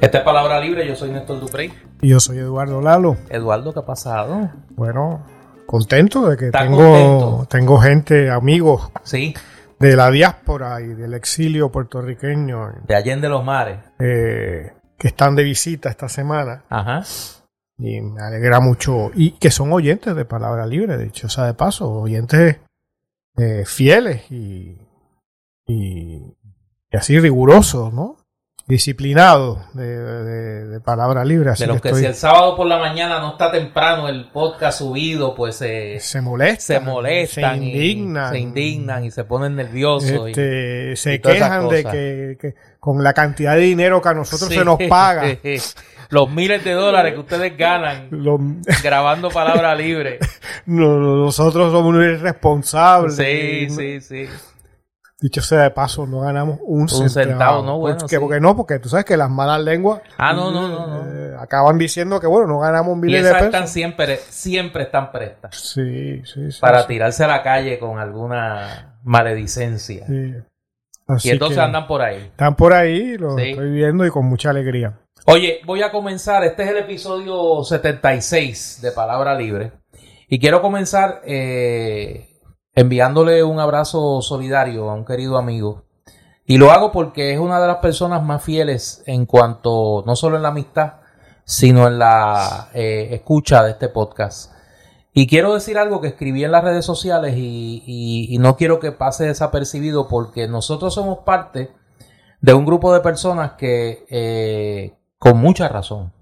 Esta es Palabra Libre, yo soy Néstor Duprey. Y yo soy Eduardo Lalo. Eduardo, ¿qué ha pasado? Bueno, contento de que ¿Está tengo, contento? tengo gente, amigos Sí, de la diáspora y del exilio puertorriqueño de Allende los Mares. eh, que están de visita esta semana. Ajá. Y me alegra mucho. Y que son oyentes de Palabra Libre, de hecho, sea de paso, oyentes eh, fieles y, y, y así rigurosos, ¿no? Disciplinados de, de- de Palabra Libre. Así De los que estoy- si el sábado por la mañana no está temprano el podcast subido, pues eh, se molestan, se molestan, se y indignan, se indignan y se ponen nerviosos. y- Este, se y esas quejan de que, que con la cantidad de dinero que a nosotros Sí. se nos paga, los miles de dólares que ustedes ganan lo- grabando Palabra Libre. no- no- nosotros somos irresponsables. Sí, sí, sí. Dicho sea de paso, no ganamos un, Un centavo, ¿no? Bueno, porque, sí. porque no, porque tú sabes que las malas lenguas Ah, no, no, no, eh, acaban diciendo que bueno, no ganamos un Y de pesos. están siempre, siempre están prestas Sí, sí, sí. para sí, tirarse a la calle con alguna maledicencia. sí. Así Y entonces andan por ahí. están por ahí, lo estoy viendo y con mucha alegría. Oye, voy a comenzar. Este es el episodio 76 de Palabra Libre. Y quiero comenzar eh, enviándole un abrazo solidario a un querido amigo. Y lo hago porque es una de las personas más fieles en cuanto, no solo en la amistad, sino en la eh, escucha de este podcast. Y quiero decir algo que escribí en las redes sociales y, no quiero que pase desapercibido porque nosotros somos parte de un grupo de personas que, eh, con mucha razón,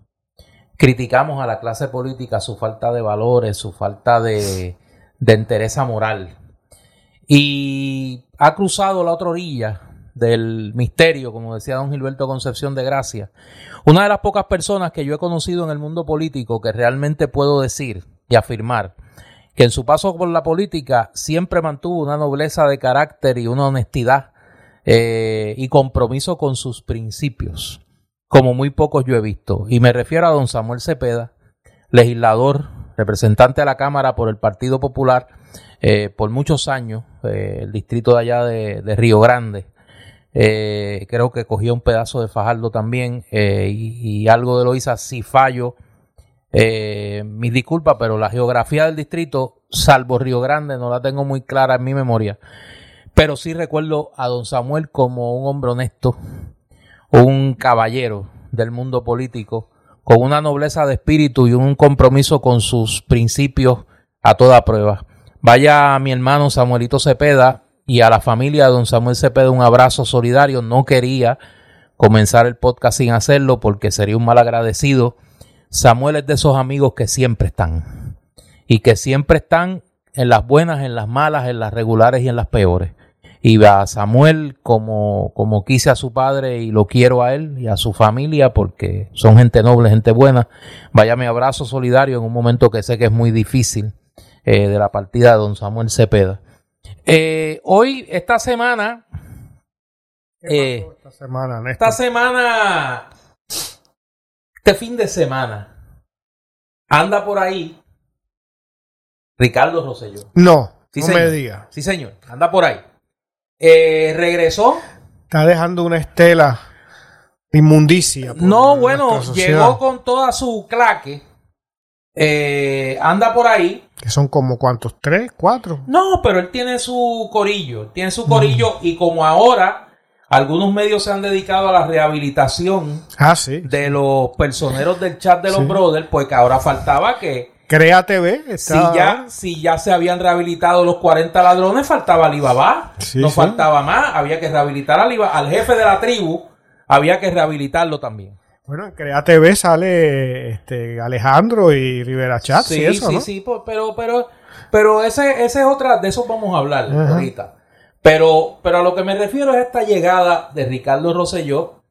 criticamos a la clase política su falta de valores, su falta de, de entereza moral. Y ha cruzado la otra orilla del misterio, como decía don Gilberto Concepción de Gracia. Una de las pocas personas que yo he conocido en el mundo político que realmente puedo decir y afirmar que en su paso por la política siempre mantuvo una nobleza de carácter y una honestidad eh, y compromiso con sus principios, como muy pocos yo he visto. Y me refiero a don Samuel Cepeda, legislador, representante a la Cámara por el Partido Popular eh, por muchos años, eh, el distrito de allá de, Río Grande. Eh, creo que cogió un pedazo de Fajardo también eh, y, algo de Loíza, si fallo, mis disculpas, pero la geografía del distrito, salvo Río Grande, no la tengo muy clara en mi memoria. Pero sí recuerdo a don Samuel como un hombre honesto, un caballero del mundo político, con una nobleza de espíritu y un compromiso con sus principios a toda prueba. Vaya a mi hermano Samuelito Cepeda y a la familia de don Samuel Cepeda un abrazo solidario. No quería comenzar el podcast sin hacerlo porque sería un mal agradecido. Samuel es de esos amigos que siempre están y que siempre están en las buenas, en las malas, en las regulares y en las peores. Y a Samuel como, como quise a su padre y lo quiero a él y a su familia porque son gente noble, gente buena. Vaya mi abrazo solidario en un momento que sé que es muy difícil eh, de la partida de don Samuel Cepeda. Eh, hoy, esta semana, ¿Qué Eh, esta semana, Néstor? esta semana, este fin de semana, anda por ahí Ricardo Rosselló. No, Sí, no señor. me diga. Sí, señor, anda por ahí. Regresó. Está dejando una estela inmundicia. No, bueno, llegó con toda su claque. Eh, anda por ahí. Que son como cuántos, tres, cuatro. No, pero él tiene su corillo. Tiene su corillo y como ahora algunos medios se han dedicado a la rehabilitación Ah, sí. de los personeros del chat de los Sí. brothers, pues que ahora faltaba que Crea TV. si ya, si ya se habían rehabilitado los 40 ladrones, faltaba Alibaba. Sí, no faltaba más. Había que rehabilitar a Alibaba. Al jefe de la tribu había que rehabilitarlo también. Bueno, en Crea TV sale este, Alejandro y Rivera Chat sí, y eso, sí, ¿no? sí, pero, pero, pero ese, ese es otra, de eso vamos a hablar Ajá. ahorita. Pero, pero a lo que me refiero es esta llegada de Ricardo Rosselló,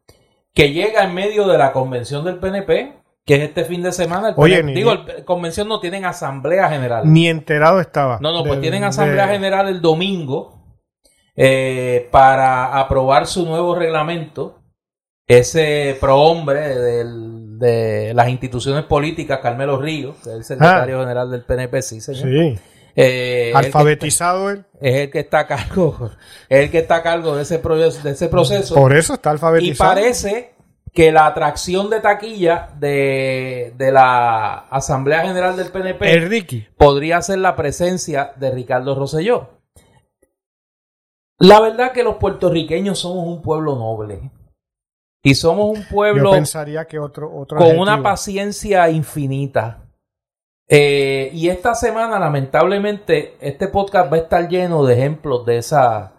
que llega en medio de la convención del PNP, que es este fin de semana. El Oye, PNP ni- digo, el convención no tienen asamblea general. Ni enterado estaba. No, no, pues tienen asamblea de- general el domingo eh, para aprobar su nuevo reglamento. Ese prohombre del- de las instituciones políticas, Carmelo Ríos, que es el secretario general del PNP, sí, señor. Ah. Sí. Eh, Alfabetizado él. es el que está a cargo, es el que está a cargo de ese, proceso, de ese proceso. Por eso está Y alfabetizado. parece que la atracción de taquilla de, de la Asamblea General del PNP El Ricky. podría ser la presencia de Ricardo Rosselló. La verdad que los puertorriqueños somos un pueblo noble. Y somos un Yo pueblo pensaría que otro, otro con una paciencia infinita. Eh, y esta semana, lamentablemente, este podcast va a estar lleno de ejemplos de esa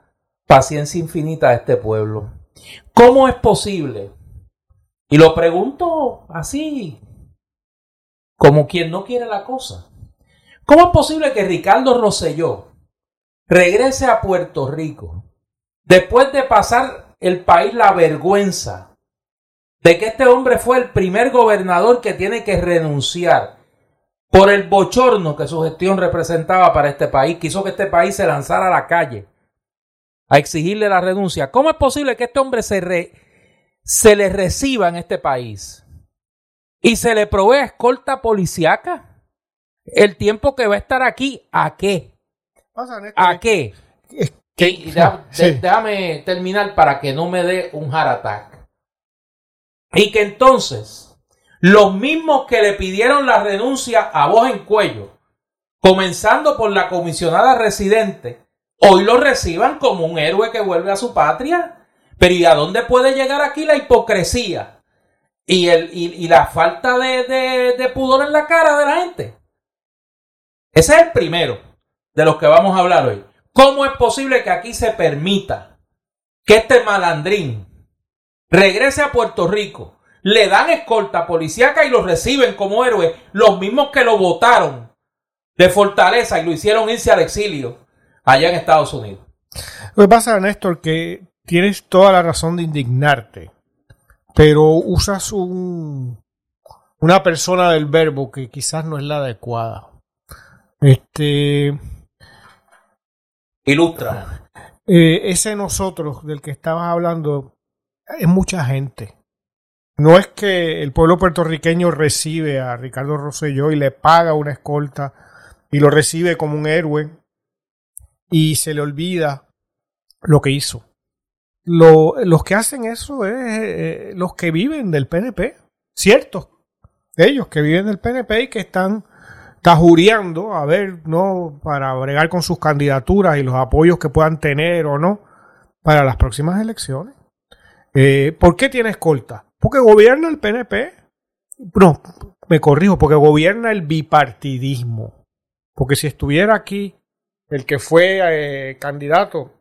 paciencia infinita de este pueblo. ¿Cómo es posible? Y lo pregunto así, como quien no quiere la cosa. ¿Cómo es posible que Ricardo Rosselló regrese a Puerto Rico después de pasar el país la vergüenza de que este hombre fue el primer gobernador que tiene que renunciar por el bochorno que su gestión representaba para este país, que hizo que este país se lanzara a la calle a exigirle la renuncia. ¿Cómo es posible que este hombre se, re- se le reciba en este país y se le provee escolta policiaca? El tiempo que va a estar aquí, ¿a qué? ¿A qué? Que- Sí. déjame terminar para que no me dé un heart attack. Y que entonces los mismos que le pidieron la renuncia a voz en cuello, comenzando por la comisionada residente, hoy lo reciban como un héroe que vuelve a su patria. Pero ¿y a dónde puede llegar aquí la hipocresía y, el, y, la falta de- de pudor en la cara de la gente? Ese es el primero de los que vamos a hablar hoy. ¿Cómo es posible que aquí se permita que este malandrín regrese a Puerto Rico, le dan escolta policíaca y lo reciben como héroe, los mismos que lo votaron de Fortaleza y lo hicieron irse al exilio allá en Estados Unidos? Lo que pasa, Néstor, que tienes toda la razón de indignarte, pero usas un, una persona del verbo que quizás no es la adecuada. Este, Ilustra. eh, ese nosotros del que estabas hablando es mucha gente. No es que el pueblo puertorriqueño recibe a Ricardo Rosselló y le paga una escolta y lo recibe como un héroe y se le olvida lo que hizo. Lo- los que hacen eso es eh, los que viven del PNP, ciertos ellos que viven del PNP y que están tajureando a ver, no para bregar con sus candidaturas y los apoyos que puedan tener o no para las próximas elecciones. Eh, ¿Por qué tiene escolta? Porque gobierna el PNP. No, me corrijo, porque gobierna el bipartidismo. Porque si estuviera aquí el que fue eh, candidato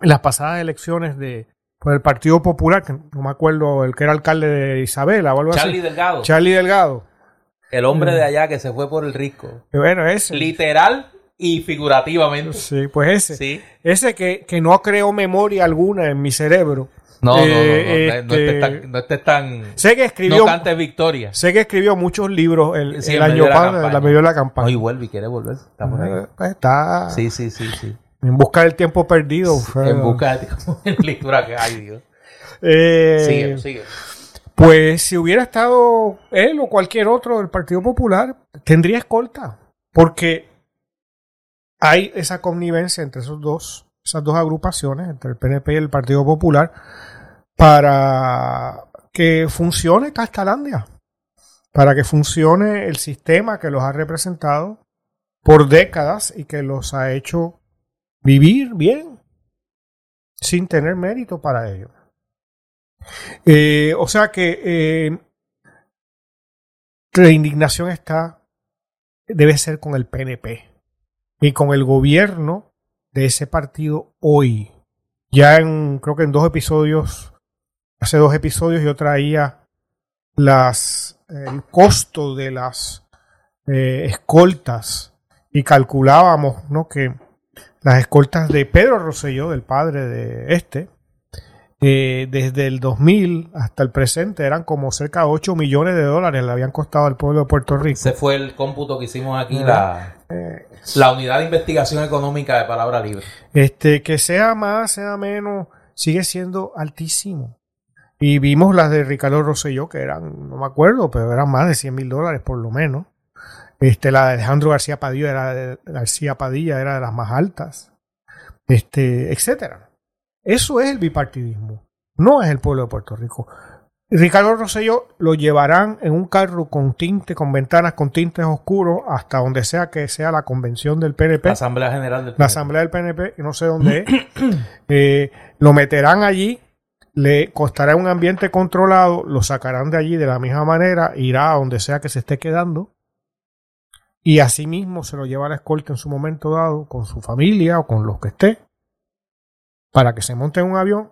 en las pasadas elecciones de por el Partido Popular, que no me acuerdo, el que era alcalde de Isabela o algo Charlie así. Delgado, Charlie Delgado. el hombre de allá que se fue por el risco. Eh, Bueno, ese. Literal y figurativamente. Sí, pues ese. Sí. Ese que, que no creó memoria alguna en mi cerebro. No, no, no, no, Eh, no, estés tan, no estés tan- Sé que escribió, no cantes victoria. sé que escribió muchos libros el, Sí, año pasado, la medio de la campaña. Hoy vuelve y quiere volver. Está por ahí. Eh, pues está Sí, sí, sí, sí. en busca del tiempo perdido. En busca de lectura que hay, Dios. Eh, Sigue, sigue. Pues si hubiera estado él o cualquier otro del Partido Popular, tendría escolta. Porque hay esa connivencia entre esos dos, esas dos agrupaciones, entre el PNP y el Partido Popular, para que funcione Castalandia, para que funcione el sistema que los ha representado por décadas y que los ha hecho vivir bien, sin tener mérito para ello. Eh, o sea que eh, la indignación está, debe ser con el PNP y con el gobierno de ese partido hoy. Ya en, creo que en dos episodios, hace dos episodios yo traía las, el costo de las eh, escoltas y calculábamos ¿no? que las escoltas de Pedro Rosselló, del padre de este, eh, desde el 2000 hasta el presente eran como cerca de 8 millones de dólares le habían costado al pueblo de Puerto Rico. Ese fue el cómputo que hicimos aquí, la, Eh, la unidad de investigación económica de palabra libre. este, que sea más, sea menos, sigue siendo altísimo. Y vimos las de Ricardo Rosselló, que eran, no me acuerdo, pero eran más de 100 mil dólares por lo menos. Este, la de Alejandro García Padilla era de, García Padilla era de las más altas. Este, etcétera. Eso es el bipartidismo. No es el pueblo de Puerto Rico. Ricardo Rosselló lo llevarán en un carro con tinte, con ventanas con tintes oscuros, hasta donde sea que sea la convención del PNP. La Asamblea General del la PNP. asamblea del PNP, no sé dónde es, eh, lo meterán allí, le costará un ambiente controlado, lo sacarán de allí de la misma manera, irá a donde sea que se esté quedando, y asimismo se lo lleva a la escolta en su momento dado, con su familia o con los que esté, para que se monte en un avión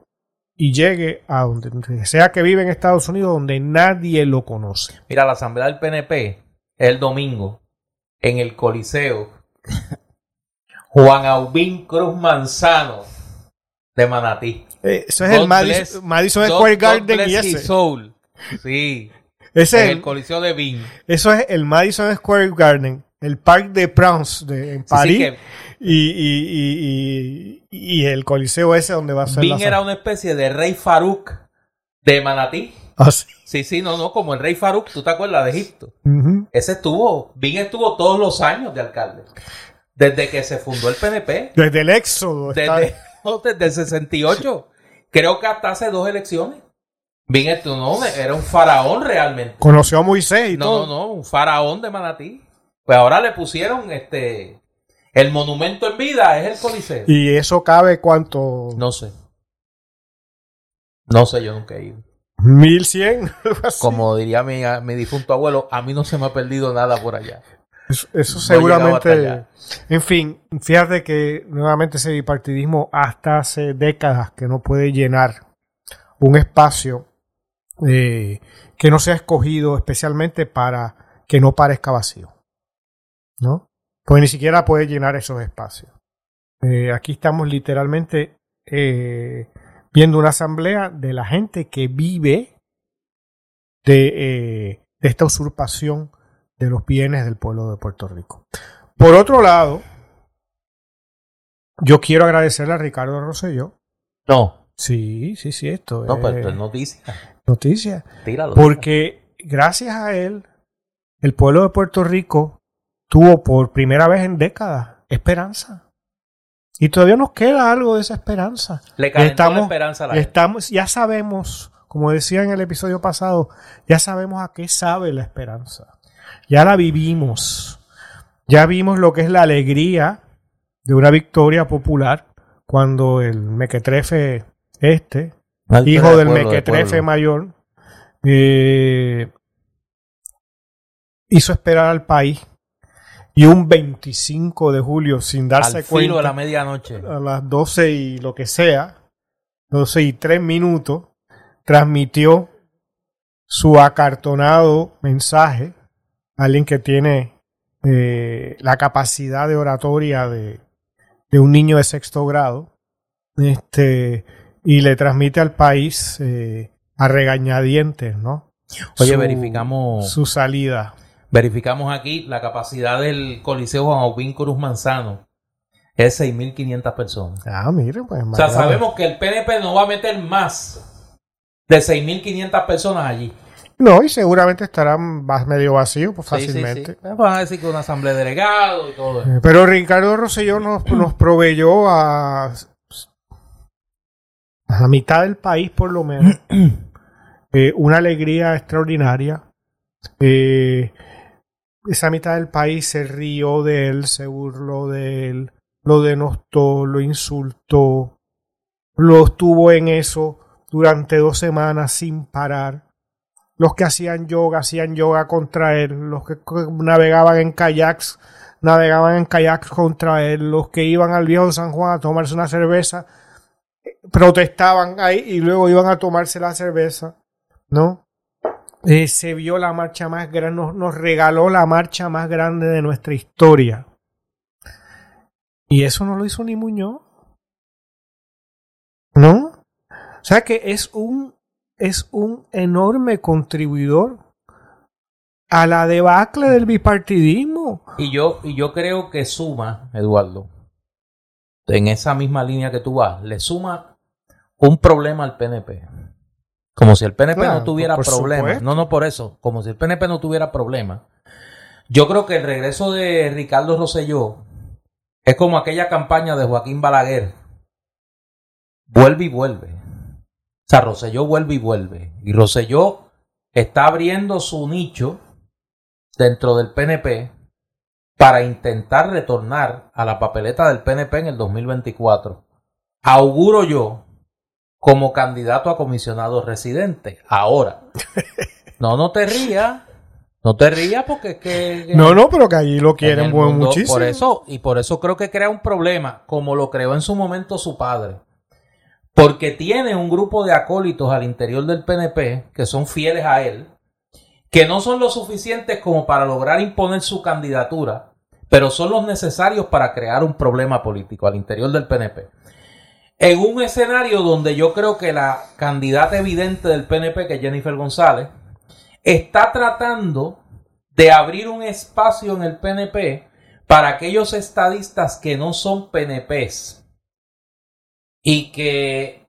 y llegue a donde sea que vive en Estados Unidos, donde nadie lo conoce. Mira, la Asamblea del PNP el domingo en el Coliseo. Juan Aubín Cruz Manzano de Manatí. Eh, eso es God el Madison, bless- Madison God- Square God Garden bless y ese. soul. Sí, Ese en es el el- Coliseo de Bean. Eso es el Madison Square Garden, el Parc de France de, en Sí, sí, París que y, y, y, el Coliseo ese donde va a ser Bean la era una especie de rey Farouk de Manatí. Ah, sí. Sí, sí, no, no, como el rey Farouk, ¿tú te acuerdas de Egipto? Ese estuvo, Bean estuvo todos los años de alcalde. Desde que se fundó el PNP. Desde el éxodo. está- Desde, no, desde el 68. Creo que hasta hace dos elecciones. Bien, esto no, era un faraón realmente. Conoció a Moisés y No, todo. no, no, un faraón de Manatí. Pues ahora le pusieron este. El monumento en vida es el Coliseo. Y eso cabe cuánto? No sé. No sé, yo nunca he ido. 1100. algo así. Como diría mi, mi difunto abuelo, a mí no se me ha perdido nada por allá. Eso, No seguramente. En fin, fíjate que nuevamente ese bipartidismo hasta hace décadas que no puede llenar un espacio eh, que no sea escogido especialmente para que no parezca vacío. ¿No? Pues ni siquiera puede llenar esos espacios. Eh, aquí estamos literalmente eh, viendo una asamblea de la gente que vive de, de esta usurpación de los bienes del pueblo de Puerto Rico. Por otro lado, yo quiero agradecerle a Ricardo Rosselló. No, Sí, sí, sí, esto no, es pero es noticia. noticia. Tíralo. Porque gracias a él, el pueblo de Puerto Rico tuvo por primera vez en décadas esperanza. Y todavía nos queda algo de esa esperanza. Le estamos- la esperanza a la estamos, ya sabemos, como decía en el episodio pasado, ya sabemos a qué sabe la esperanza. Ya la vivimos. Ya vimos lo que es la alegría de una victoria popular cuando el mequetrefe este, hijo del mequetrefe mayor, eh, hizo esperar al país. Y un 25 de julio, sin darse Al cuenta, de la medianoche. a las 12 y lo que sea, 12 y 3 minutos, transmitió su acartonado mensaje a alguien que tiene eh, la capacidad de oratoria de, de un niño de sexto grado, este, y le transmite al país eh, a regañadientes, ¿no? Oye, Su- verificamos, su salida. verificamos aquí la capacidad del Coliseo Juan Aubín Cruz Manzano. Es 6.500 personas. Ah, mire, pues. O sea, sabemos que el PNP no va a meter más de 6.500 personas allí. No, y seguramente estarán va- medio vacíos pues, Sí, sí, sí. fácilmente. Van a decir que una asamblea de delegados y todo eso. Eh, Pero Ricardo Rosselló nos, nos proveyó a, a la mitad del país, por lo menos, eh, una alegría extraordinaria. Eh, esa mitad del país se rió de él, se burló de él, lo denostó, lo insultó, lo estuvo en eso durante dos semanas sin parar. Los que hacían yoga, hacían yoga contra él. Los que navegaban en kayaks, navegaban en kayaks contra él. Los que iban al viejo San Juan a tomarse una cerveza, eh, protestaban ahí y luego iban a tomarse la cerveza. ¿No? Eh, se vio la marcha más grande, nos, nos regaló la marcha más grande de nuestra historia. Y eso no lo hizo ni Muñoz. ¿No? O sea que es un, es un enorme contribuidor a la debacle del bipartidismo. Y yo, y yo creo que suma, Eduardo, en esa misma línea que tú vas, le suma un problema al PNP. Como si el PNP Claro, no tuviera problemas. No, no por eso. Como si el PNP no tuviera problemas. Yo creo que el regreso de Ricardo Rosselló es como aquella campaña de Joaquín Balaguer. Vuelve y vuelve. O sea, Rosselló vuelve y vuelve. Y Rosselló está abriendo su nicho dentro del PNP para intentar retornar a la papeleta del PNP en el 2024. Auguro yo como candidato a comisionado residente. Ahora, no, no te rías. No te rías porque es que... No, no, pero que allí lo quieren muchísimo. Por eso, y por eso creo que crea un problema, como lo creó en su momento su padre. Porque tiene un grupo de acólitos al interior del PNP que son fieles a él, que no son lo suficientes como para lograr imponer su candidatura, pero son los necesarios para crear un problema político al interior del PNP. En un escenario donde yo creo que la candidata evidente del PNP, que es Jennifer González, está tratando de abrir un espacio en el PNP para aquellos estadistas que no son PNPs y que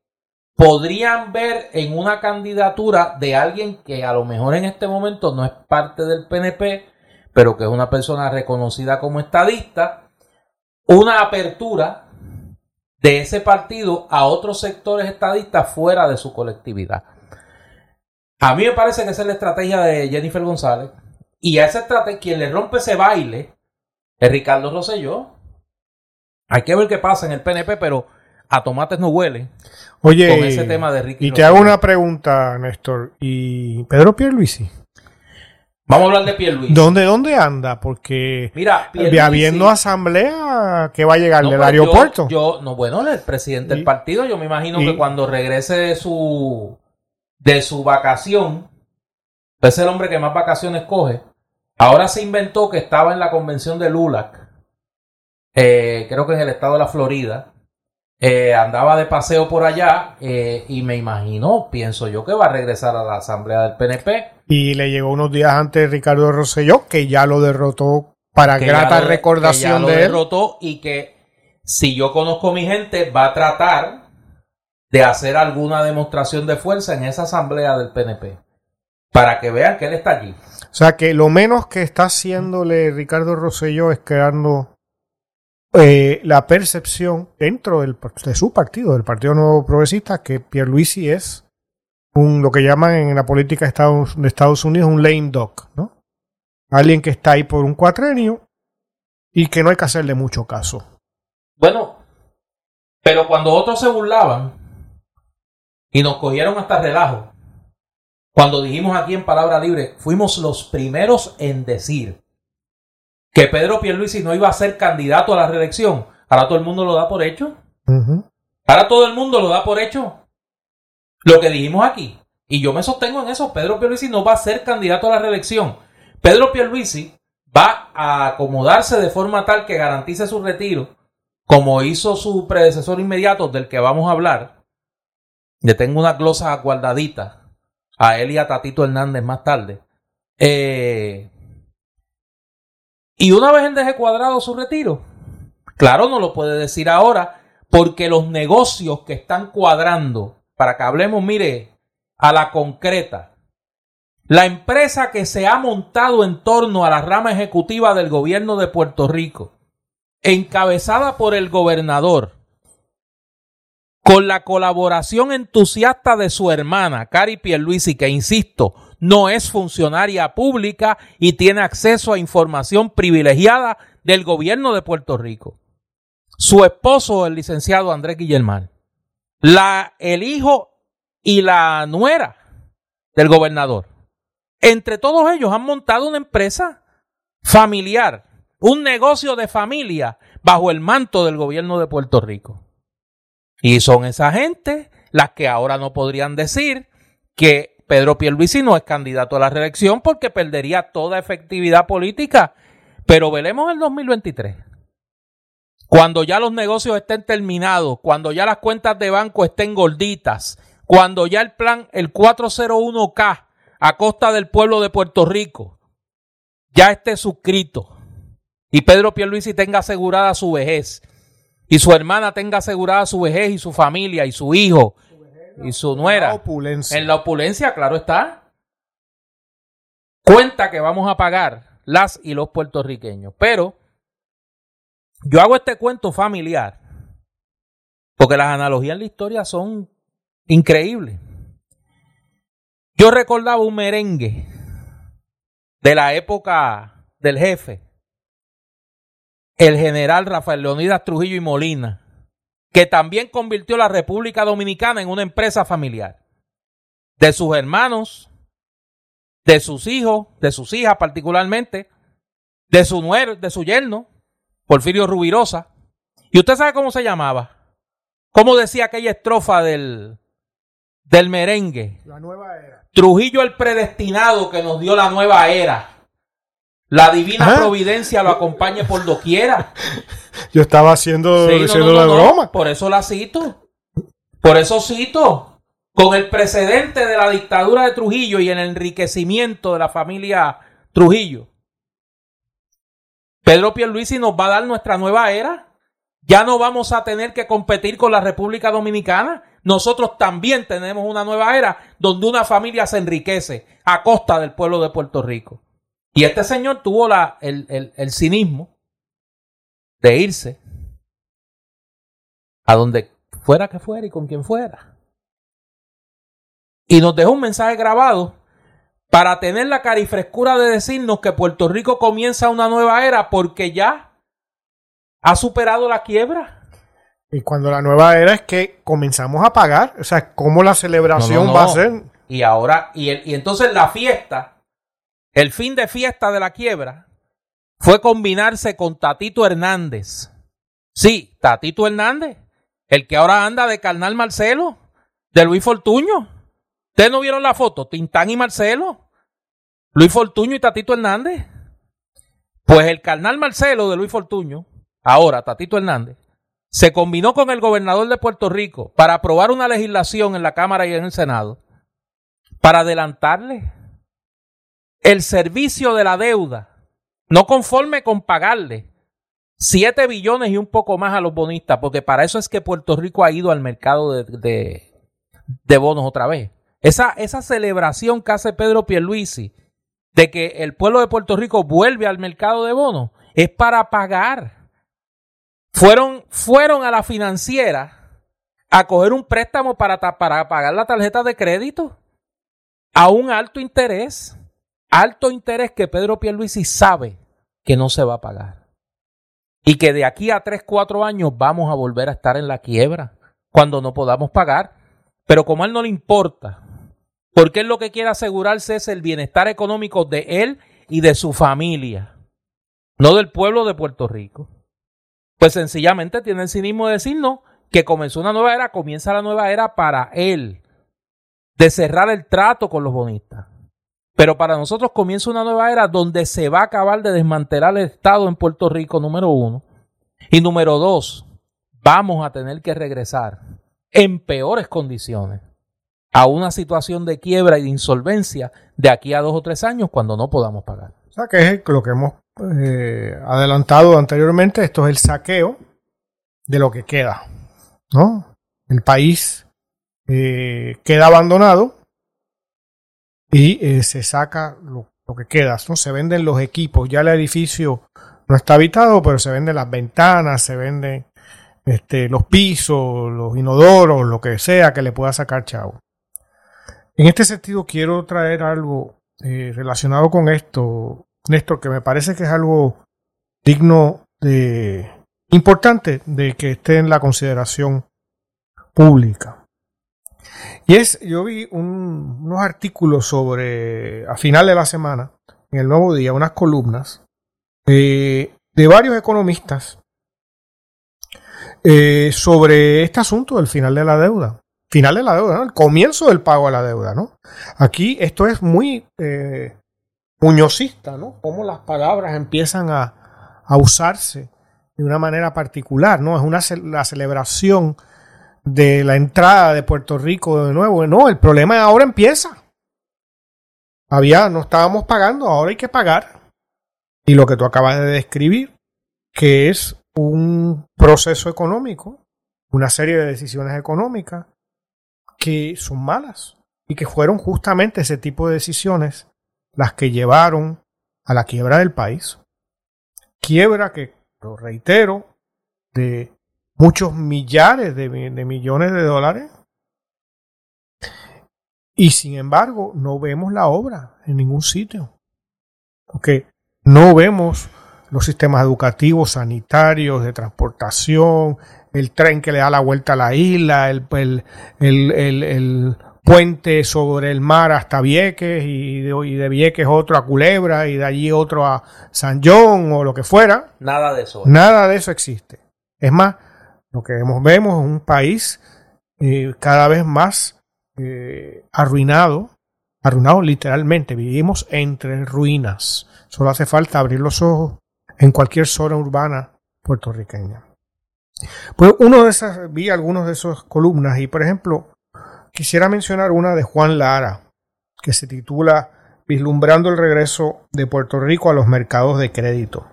podrían ver en una candidatura de alguien que a lo mejor en este momento no es parte del PNP, pero que es una persona reconocida como estadista, una apertura de ese partido a otros sectores estadistas fuera de su colectividad. A mí me parece que esa es la estrategia de Jennifer González. Y a esa estrategia, quien le rompe ese baile es Ricardo Rosselló. Hay que ver qué pasa en el PNP, pero a tomates no huele. Oye, con ese tema de Ricky y te hago una pregunta, Néstor. ¿Y Pedro Pierluisi? Vamos a hablar de Pierluisi. ¿Dónde, dónde anda? Porque Mira, habiendo asamblea que va a llegar del aeropuerto. Yo, no, bueno, el presidente del partido, yo me imagino que cuando regrese de su de su vacación, es el hombre que más vacaciones coge. Ahora se inventó que estaba en la convención de LULAC, eh, creo que en el estado de la Florida. Eh, andaba de paseo por allá eh, y me imagino, pienso yo, que va a regresar a la asamblea del PNP. Y le llegó unos días antes Ricardo Rosselló, que ya lo derrotó para grata recordación de él. derrotó y que si yo conozco a mi gente, va a tratar de hacer alguna demostración de fuerza en esa asamblea del PNP. Para que vean que él está allí. O sea que lo menos que está haciéndole Ricardo Rosselló es creando eh, la percepción dentro de su partido, del Partido Nuevo Progresista, que Pierluisi es un, lo que llaman en la política de Estados, de Estados Unidos un lame dog, ¿no? Alguien que está ahí por un cuatrenio y que no hay que hacerle mucho caso. Bueno, pero cuando otros se burlaban, y nos cogieron hasta relajo. Cuando dijimos aquí en Palabra Libre, fuimos los primeros en decir que Pedro Pierluisi no iba a ser candidato a la reelección. Ahora todo el mundo lo da por hecho. Ahora todo el mundo lo da por hecho. Lo que dijimos aquí. Y yo me sostengo en eso. Pedro Pierluisi no va a ser candidato a la reelección. Pedro Pierluisi va a acomodarse de forma tal que garantice su retiro, como hizo su predecesor inmediato del que vamos a hablar, le tengo una glosa guardadita a él y a Tatito Hernández más tarde. Eh, y una vez él deje cuadrado su retiro, claro, no lo puede decir ahora, porque los negocios que están cuadrando, para que hablemos, mire, a la concreta, la empresa que se ha montado en torno a la rama ejecutiva del gobierno de Puerto Rico, encabezada por el gobernador, con la colaboración entusiasta de su hermana, Cari Pierluisi, que insisto, no es funcionaria pública y tiene acceso a información privilegiada del gobierno de Puerto Rico. Su esposo, el licenciado Andrés Guillermán. El hijo y la nuera del gobernador. Entre todos ellos han montado una empresa familiar, un negocio de familia bajo el manto del gobierno de Puerto Rico. Y son esa gente las que ahora no podrían decir que Pedro Pierluisi no es candidato a la reelección porque perdería toda efectividad política. Pero veremos el 2023. Cuando ya los negocios estén terminados, cuando ya las cuentas de banco estén gorditas, cuando ya el plan, el 401k a costa del pueblo de Puerto Rico, ya esté suscrito y Pedro Pierluisi tenga asegurada su vejez y su hermana tenga asegurada su vejez y su familia y su hijo y su nuera. La opulencia. En la opulencia, claro está. Cuenta que vamos a pagar las y los puertorriqueños. Pero yo hago este cuento familiar porque las analogías en la historia son increíbles. yo recordaba un merengue de la época del jefe, el general Rafael Leonidas Trujillo y Molina, que también convirtió la República Dominicana en una empresa familiar. De sus hermanos, de sus hijos, de sus hijas particularmente, de su nuero, de su yerno, Porfirio Rubirosa. ¿Y usted sabe cómo se llamaba? ¿Cómo decía aquella estrofa del, del merengue? La nueva era. Trujillo el predestinado que nos dio la nueva era. La divina Ah. providencia lo acompañe por doquiera. Yo estaba haciendo, Sí, no, haciendo no, no, la no. broma. Por eso la cito. Por eso cito. Con el precedente de la dictadura de Trujillo y el enriquecimiento de la familia Trujillo. Pedro Pierluisi nos va a dar nuestra nueva era. Ya no vamos a tener que competir con la República Dominicana. Nosotros también tenemos una nueva era donde una familia se enriquece a costa del pueblo de Puerto Rico. Y este señor tuvo la, el, el- el cinismo de irse a donde fuera que fuera y con quien fuera. Y nos dejó un mensaje grabado para tener la carifrescura de decirnos que Puerto Rico comienza una nueva era porque ya ha superado la quiebra. Y cuando la nueva era es que comenzamos a pagar. O sea, ¿cómo la celebración No, no, va a ser? Y ahora, y, el- y entonces la fiesta, el fin de fiesta de la quiebra, fue combinarse con Tatito Hernández. Sí, Tatito Hernández, el que ahora anda de carnal Marcelo, de Luis Fortuño. ¿Ustedes no vieron la foto? Tintán y Marcelo. Luis Fortuño y Tatito Hernández. Pues el carnal Marcelo de Luis Fortuño, ahora Tatito Hernández, se combinó con el gobernador de Puerto Rico para aprobar una legislación en la Cámara y en el Senado para adelantarle el servicio de la deuda, no conforme con pagarle 7 billones y un poco más a los bonistas, porque para eso es que Puerto Rico ha ido al mercado de, de- bonos otra vez. Esa, esa celebración que hace Pedro Pierluisi de que el pueblo de Puerto Rico vuelve al mercado de bonos es para pagar. Fueron, fueron a la financiera a coger un préstamo para, para pagar la tarjeta de crédito a un alto interés, alto interés que Pedro Pierluisi sabe que no se va a pagar. Y que de aquí a 3, 4 años vamos a volver a estar en la quiebra cuando no podamos pagar. Pero como a él no le importa, porque él lo que quiere asegurarse es el bienestar económico de él y de su familia, no del pueblo de Puerto Rico. Pues sencillamente tiene el cinismo de decirnos que comenzó una nueva era, comienza la nueva era para él, de cerrar el trato con los bonistas. Pero para nosotros comienza una nueva era donde se va a acabar de desmantelar el Estado en Puerto Rico, número uno. Y número dos, vamos a tener que regresar en peores condiciones a una situación de quiebra y de insolvencia de aquí a dos o tres años cuando no podamos pagar. O sea, que es lo que hemos eh, adelantado anteriormente. Esto es el saqueo de lo que queda. ¿No? El país eh, queda abandonado y eh, se saca lo, que queda. ¿no? Se venden los equipos. Ya el edificio no está habitado, pero se venden las ventanas, se venden este, los pisos, los inodoros, lo que sea que le pueda sacar chavo. En este sentido, quiero traer algo eh, relacionado con esto, Néstor, que me parece que es algo digno de importante de que esté en la consideración pública. Y es, yo vi un- unos artículos sobre, a final de la semana, en el Nuevo Día, unas columnas eh, de varios economistas eh, sobre este asunto del final de la deuda. Final de la deuda. El comienzo del pago a la deuda, ¿no? Aquí esto es muy eh, muñozista, ¿no? Cómo las palabras empiezan a, a usarse de una manera particular, ¿no? Es una la celebración de la entrada de Puerto Rico de nuevo. No, el problema ahora empieza. Había, no estábamos pagando, ahora hay que pagar. Y lo que tú acabas de describir, que es un proceso económico, una serie de decisiones económicas que son malas y que fueron justamente ese tipo de decisiones las que llevaron a la quiebra del país. Quiebra que, lo reitero, de muchos millares de, mi- de millones de dólares Y sin embargo, no vemos la obra en ningún sitio. Porque no vemos los sistemas educativos, sanitarios, de transportación, el tren que le da la vuelta a la isla, el, el, puente sobre el mar hasta Vieques y de, y de, Vieques otro a Culebra y de allí otro a San John o lo que fuera. Nada de eso. Nada de eso existe. Es más, lo que vemos es un país eh, cada vez más eh, arruinado, arruinado literalmente. Vivimos entre ruinas. Solo hace falta abrir los ojos en cualquier zona urbana puertorriqueña. Pues uno de esas, vi algunos de esas columnas y por ejemplo, quisiera mencionar una de Juan Lara, que se titula Vislumbrando el regreso de Puerto Rico a los mercados de crédito.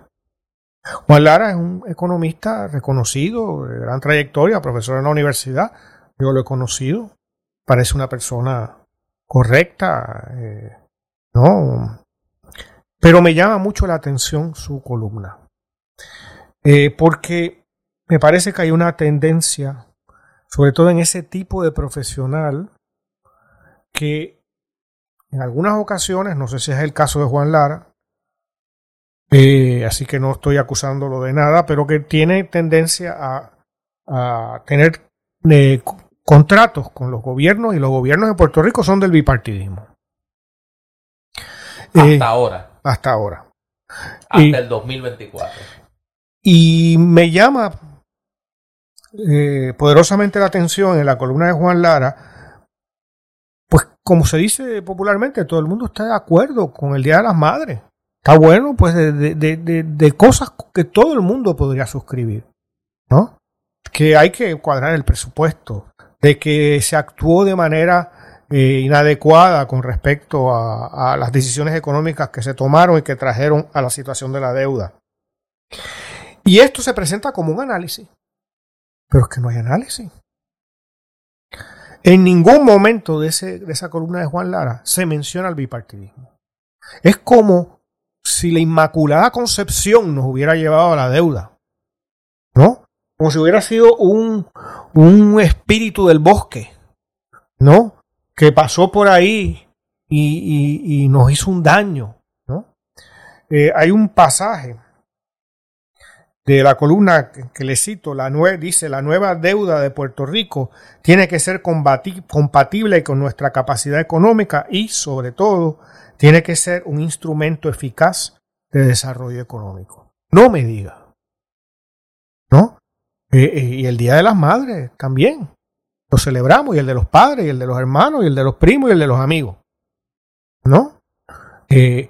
Juan Lara es un economista reconocido, de gran trayectoria, profesor en la universidad. Yo lo he conocido. Parece una persona correcta, eh, ¿no? Pero me llama mucho la atención su columna. Eh, porque me parece que hay una tendencia, sobre todo en ese tipo de profesional, que en algunas ocasiones, no sé si es el caso de Juan Lara, eh, así que no estoy acusándolo de nada, pero que tiene tendencia a, tener eh, contratos con los gobiernos y los gobiernos de Puerto Rico son del bipartidismo. Hasta eh, ahora. Hasta ahora. Hasta el 2024. Y me llama poderosamente la atención en la columna de Juan Lara, pues como se dice popularmente, todo el mundo está de acuerdo con el Día de las Madres. Está bueno, pues, de, de, de, cosas que todo el mundo podría suscribir, ¿no? Que hay que cuadrar el presupuesto, de que se actuó de manera eh, inadecuada con respecto a, las decisiones económicas que se tomaron y que trajeron a la situación de la deuda. Y esto se presenta como un análisis, pero es que no hay análisis. En ningún momento de, ese, de esa columna de Juan Lara se menciona el bipartidismo. Es como si la Inmaculada Concepción nos hubiera llevado a la deuda. ¿No? Como si hubiera sido un, un espíritu del bosque. ¿No? Que pasó por ahí y, nos hizo un daño. ¿no? Eh, hay un pasaje de la columna que le cito, la dice, la nueva deuda de Puerto Rico tiene que ser compatible con nuestra capacidad económica y, sobre todo, tiene que ser un instrumento eficaz de desarrollo económico. No me diga. ¿No? Y el Día de las Madres también. Lo celebramos, y el de los padres, y el de los hermanos, y el de los primos, y el de los amigos. ¿No? Eh,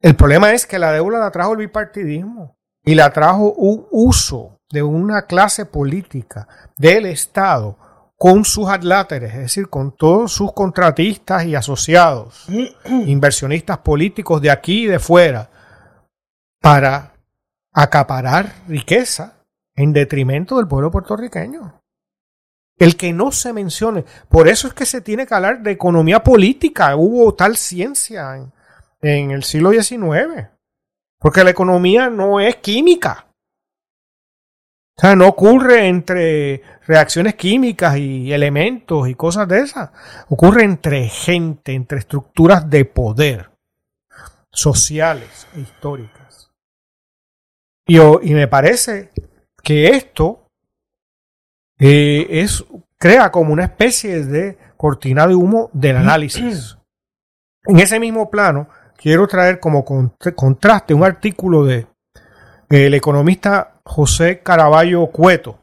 el problema es que la deuda la trajo el bipartidismo y la trajo un uso de una clase política del Estado con sus adláteres, es decir, con todos sus contratistas y asociados, inversionistas políticos de aquí y de fuera, para acaparar riqueza en detrimento del pueblo puertorriqueño. El que no se mencione, por eso es que se tiene que hablar de economía política, hubo tal ciencia en, en el siglo XIX, porque la economía no es química. O sea, no ocurre entre reacciones químicas y elementos y cosas de esas. Ocurre entre gente, entre estructuras de poder sociales e históricas. Y, y me parece que esto eh, es, crea como una especie de cortina de humo del análisis. En ese mismo plano, quiero traer como contraste un artículo de el economista José Caraballo Cueto,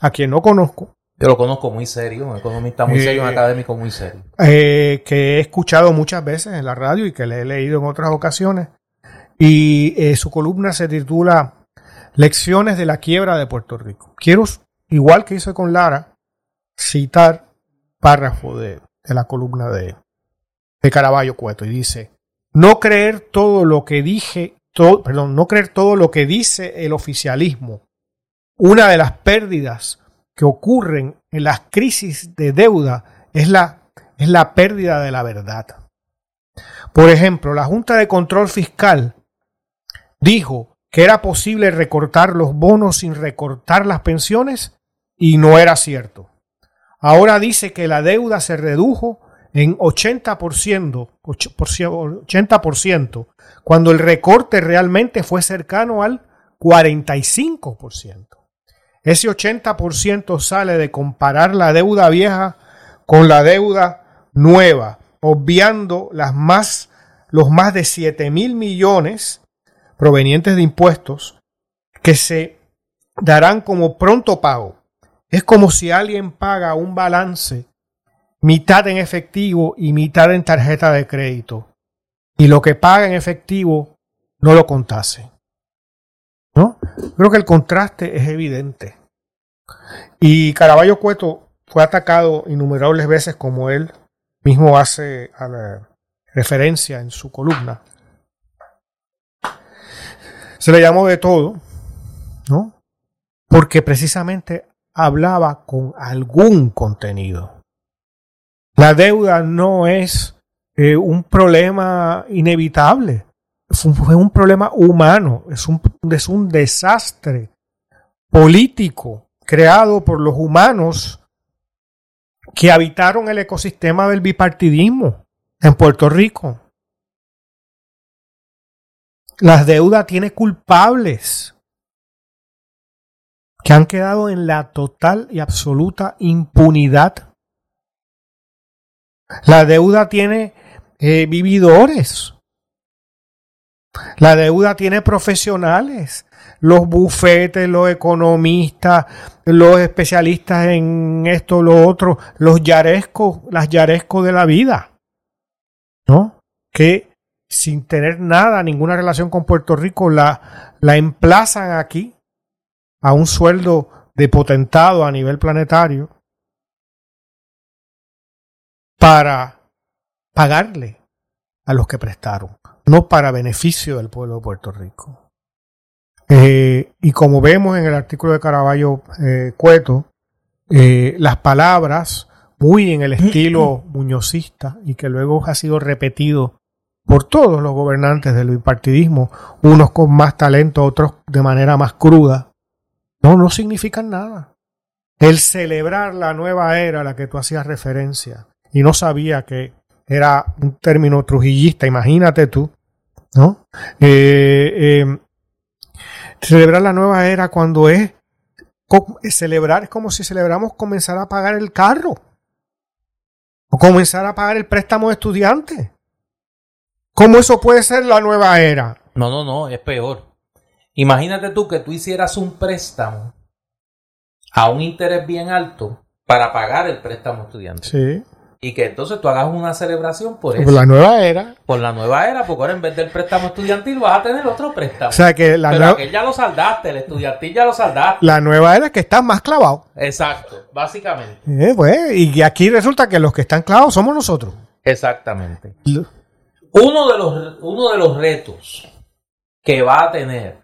a quien no conozco. Yo lo conozco muy serio, un economista muy serio, un eh, académico muy serio. Eh, que he escuchado muchas veces en la radio y que le he leído en otras ocasiones. Y eh, su columna se titula Lecciones de la quiebra de Puerto Rico. Quiero, igual que hice con Lara, citar párrafo de, de la columna de, de Caraballo Cueto y dice, no creer todo lo que dije perdón, no creer todo lo que dice el oficialismo. Una de las pérdidas que ocurren en las crisis de deuda es la, es la pérdida de la verdad. Por ejemplo, la Junta de Control Fiscal dijo que era posible recortar los bonos sin recortar las pensiones y no era cierto. Ahora dice que la deuda se redujo en 80%, 80%, cuando el recorte realmente fue cercano al 45%. Ese 80% sale de comparar la deuda vieja con la deuda nueva, obviando las más, los más de 7 mil millones provenientes de impuestos que se darán como pronto pago. Es como si alguien paga un balance mitad en efectivo y mitad en tarjeta de crédito y lo que paga en efectivo no lo contase. ¿No? Creo que el contraste es evidente. Y Caraballo Cueto fue atacado innumerables veces como él mismo hace a la referencia en su columna. Se le llamó de todo, ¿no? Porque precisamente hablaba con algún contenido. La deuda no es eh, un problema inevitable, es un, problema humano, es un, es un desastre político creado por los humanos que habitaron el ecosistema del bipartidismo en Puerto Rico. La deuda tiene culpables que han quedado en la total y absoluta impunidad. La deuda tiene eh, vividores. La deuda tiene profesionales los bufetes, los economistas, los especialistas en esto, lo otro, los yarescos, las yarescos de la vida, ¿no? Que sin tener nada, ninguna relación con Puerto Rico, la, la emplazan aquí a un sueldo de potentado a nivel planetario para pagarle a los que prestaron, no para beneficio del pueblo de Puerto Rico. Eh, y como vemos en el artículo de Caraballo eh, Cueto, eh, las palabras muy en el estilo muñozista y que luego ha sido repetido por todos los gobernantes del bipartidismo, unos con más talento, otros de manera más cruda, no, no significan nada. El celebrar la nueva era a la que tú hacías referencia y no sabía que era un término trujillista, imagínate tú, ¿no? Eh, Celebrar la nueva era cuando es celebrar es como si celebramos comenzar a pagar el carro o comenzar a pagar el préstamo de estudiante. ¿Cómo eso puede ser la nueva era? No, no, no, es peor. Imagínate tú que tú hicieras un préstamo a un interés bien alto para pagar el préstamo estudiante. Sí y que entonces tú hagas una celebración por eso. Por la nueva era. Por la nueva era, porque ahora en vez del préstamo estudiantil vas a tener otro préstamo. O sea que la Pero aquel ya lo saldaste, el estudiantil ya lo saldaste. La nueva era es que estás más clavado. Exacto, básicamente. Eh, pues, y aquí resulta que los que están clavados somos nosotros. Exactamente. Uno de los, uno de los retos que va a tener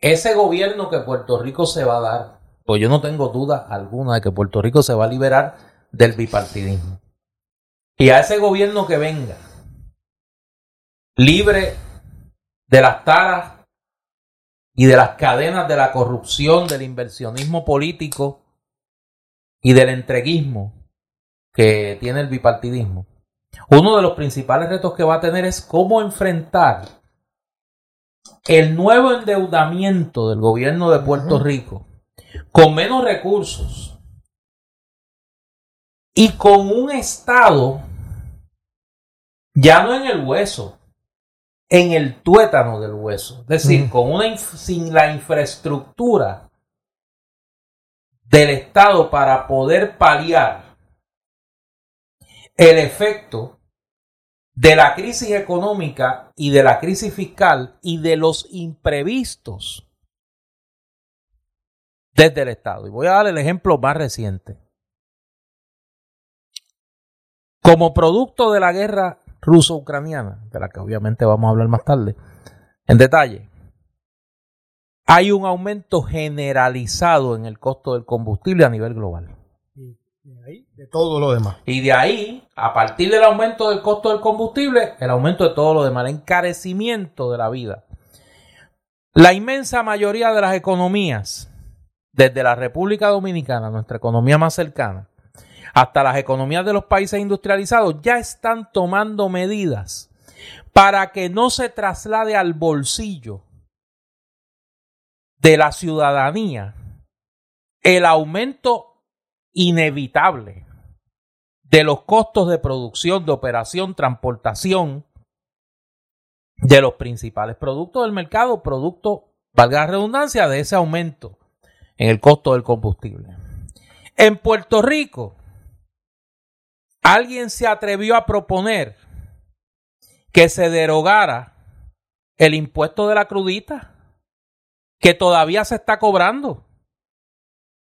ese gobierno que Puerto Rico se va a dar pues yo no tengo duda alguna de que Puerto Rico se va a liberar del bipartidismo. Y a ese gobierno que venga, libre de las taras y de las cadenas de la corrupción, del inversionismo político y del entreguismo que tiene el bipartidismo, uno de los principales retos que va a tener es cómo enfrentar el nuevo endeudamiento del gobierno de Puerto Rico con menos recursos y con un Estado ya no en el hueso, en el tuétano del hueso, es decir, con una sin la infraestructura del Estado para poder paliar el efecto de la crisis económica y de la crisis fiscal y de los imprevistos desde el Estado. Y voy a dar el ejemplo más reciente. Como producto de la guerra ruso-ucraniana, de la que obviamente vamos a hablar más tarde, en detalle, hay un aumento generalizado en el costo del combustible a nivel global. Y de ahí, de todo lo demás. Y de ahí, a partir del aumento del costo del combustible, el aumento de todo lo demás, el encarecimiento de la vida. La inmensa mayoría de las economías desde la República Dominicana, nuestra economía más cercana, hasta las economías de los países industrializados, ya están tomando medidas para que no se traslade al bolsillo de la ciudadanía el aumento inevitable de los costos de producción, de operación, transportación de los principales productos del mercado, producto, valga la redundancia, de ese aumento en el costo del combustible. En Puerto Rico, alguien se atrevió a proponer que se derogara el impuesto de la crudita, que todavía se está cobrando.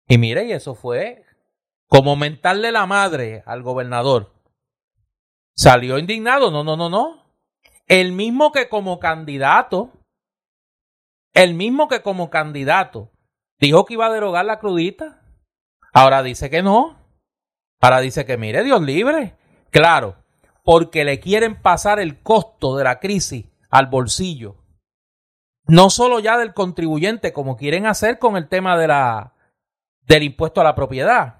Y mire, y eso fue como mentarle la madre al gobernador. Salió indignado, no, no, no, no. El mismo que como candidato, el mismo que como candidato dijo que iba a derogar la crudita. Ahora dice que no. Ahora dice que mire, Dios libre. Claro, porque le quieren pasar el costo de la crisis al bolsillo. No solo ya del contribuyente, como quieren hacer con el tema de la, del impuesto a la propiedad,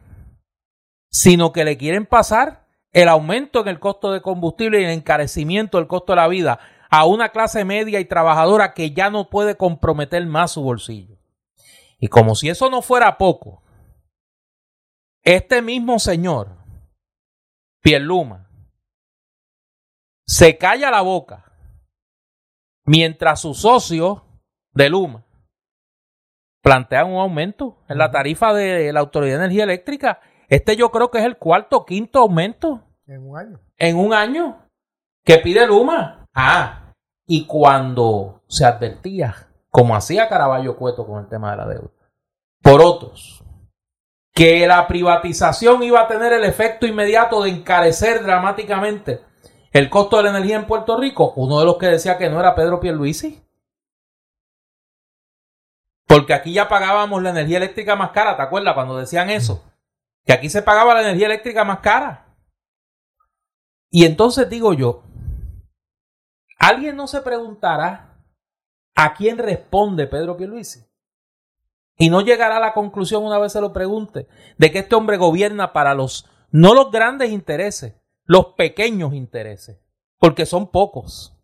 sino que le quieren pasar el aumento en el costo de combustible y el encarecimiento del costo de la vida a una clase media y trabajadora que ya no puede comprometer más su bolsillo. Y como si eso no fuera poco, este mismo señor, Pierluma, se calla la boca mientras su socio de Luma plantean un aumento en la tarifa de la Autoridad de Energía Eléctrica. Este yo creo que es el cuarto o quinto aumento. En un año. En un año. Que pide Luma. Ah, y cuando se advertía, como hacía Caraballo Cueto con el tema de la deuda, por otros, que la privatización iba a tener el efecto inmediato de encarecer dramáticamente el costo de la energía en Puerto Rico, uno de los que decía que no era Pedro Pierluisi. Porque aquí ya pagábamos la energía eléctrica más cara, ¿te acuerdas cuando decían eso? Que aquí se pagaba la energía eléctrica más cara. Y entonces digo yo, ¿alguien no se preguntará a quién responde Pedro Pierluisi? Y no llegará a la conclusión una vez se lo pregunte de que este hombre gobierna para los, no los grandes intereses, los pequeños intereses, porque son pocos.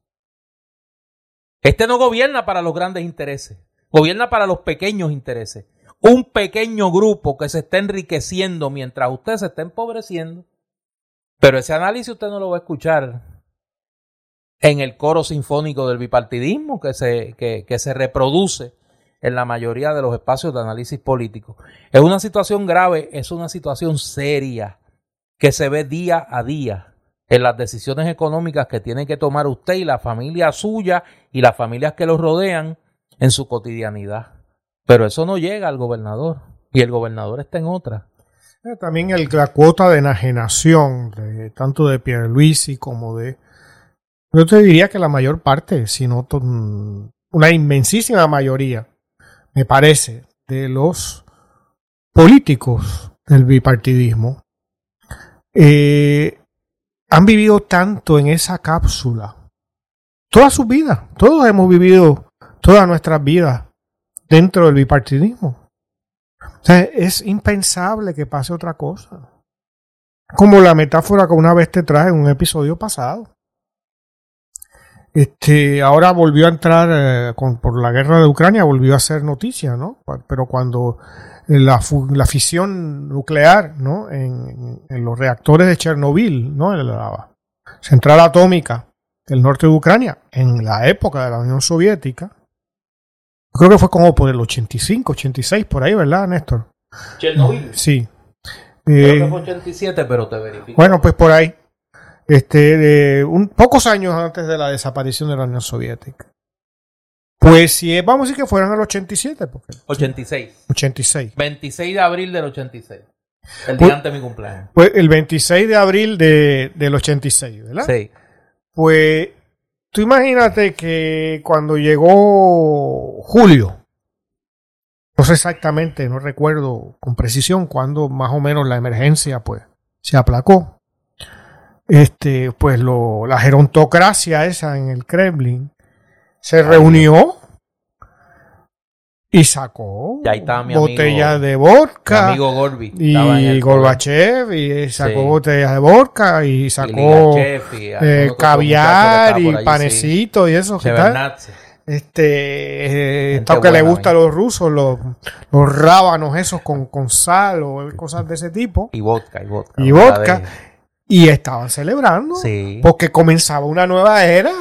Este no gobierna para los grandes intereses, gobierna para los pequeños intereses. Un pequeño grupo que se está enriqueciendo mientras usted se está empobreciendo. Pero ese análisis usted no lo va a escuchar en el coro sinfónico del bipartidismo que se, que, se reproduce en la mayoría de los espacios de análisis político. Es una situación grave, es una situación seria que se ve día a día en las decisiones económicas que tiene que tomar usted y la familia suya y las familias que lo rodean en su cotidianidad. Pero eso no llega al gobernador y el gobernador está en otra. Eh, también el, la cuota de enajenación, de, tanto de Pierluisi como de... Yo te diría que la mayor parte, si no una inmensísima mayoría, me parece, de los políticos del bipartidismo eh, han vivido tanto en esa cápsula. Toda su vida, todos hemos vivido todas nuestras vidas dentro del bipartidismo. O sea, es impensable que pase otra cosa. Como la metáfora que una vez te traje en un episodio pasado. Este, ahora volvió a entrar eh, por la guerra de Ucrania, volvió a ser noticia, ¿no? Pero cuando la, la fisión nuclear ¿no? En, en, los reactores de Chernobyl, ¿no? en la central atómica del norte de Ucrania, en la época de la Unión Soviética. Creo que fue como por el 85, 86, por ahí, ¿verdad, Néstor? Chernobyl. Sí. Creo que eh, fue 87, pero te verifico. Bueno, pues por ahí. Este, de un, pocos años antes de la desaparición de la Unión Soviética. Pues si vamos a decir que fueron el 87. Porque, 86. 86. 26 de abril del 86. El pues, día antes de mi cumpleaños. Pues el 26 de abril de, del 86, ¿verdad? Sí. Pues tú imagínate que cuando llegó julio, no sé exactamente, no recuerdo con precisión cuándo más o menos la emergencia pues se aplacó. Este, pues lo, la gerontocracia esa en el Kremlin se reunió Y sacó Y ahí estaba mi botellas amigo- de Mi vodka. amigo Gorby. y Gorbachev. Y sacó Sí. botellas de vodka. Y sacó y eh, caviar y allí, sí. panecito y eso. ¿qué tal? Este, eh, esto que le gusta a los rusos, los, los rábanos esos con, con sal o cosas de ese tipo. Y vodka, y vodka. Y vodka. Y estaban celebrando. Sí. Porque comenzaba una nueva era.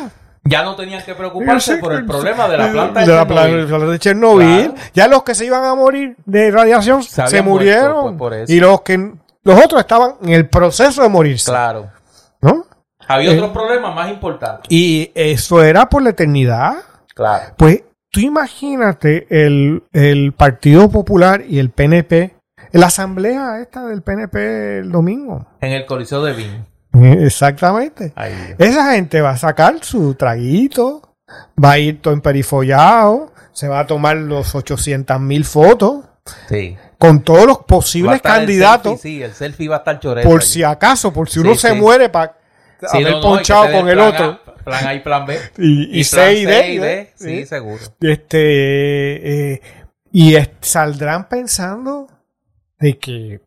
Ya no tenían que preocuparse Sí, por el problema de la planta de, de la Chernobyl. planta de Chernobyl. Claro. Ya los que se iban a morir de radiación Se murieron. muerto, pues, por eso. y los que los otros estaban en el proceso de morirse. Claro. ¿no? Había Eh. otros problemas más importantes. Y eso era por la eternidad. Claro. Pues tú imagínate el, el Partido Popular y el PNP, la asamblea esta del PNP el domingo. En el Coliseo de Vin. Exactamente. Ahí. Esa gente va a sacar su traguito, va a ir todo emperifollado, se va a tomar los 800 mil fotos Sí. con todos los posibles el candidatos, selfie, sí, el selfie va a estar choreto. por allí. si acaso, por si Sí, uno se sí. muere para haber no, no, ponchado con el otro. plan A, plan A y plan B. Y, y, plan C y D, C y D, ¿sí? Seguro. Este, eh, y saldrán pensando de que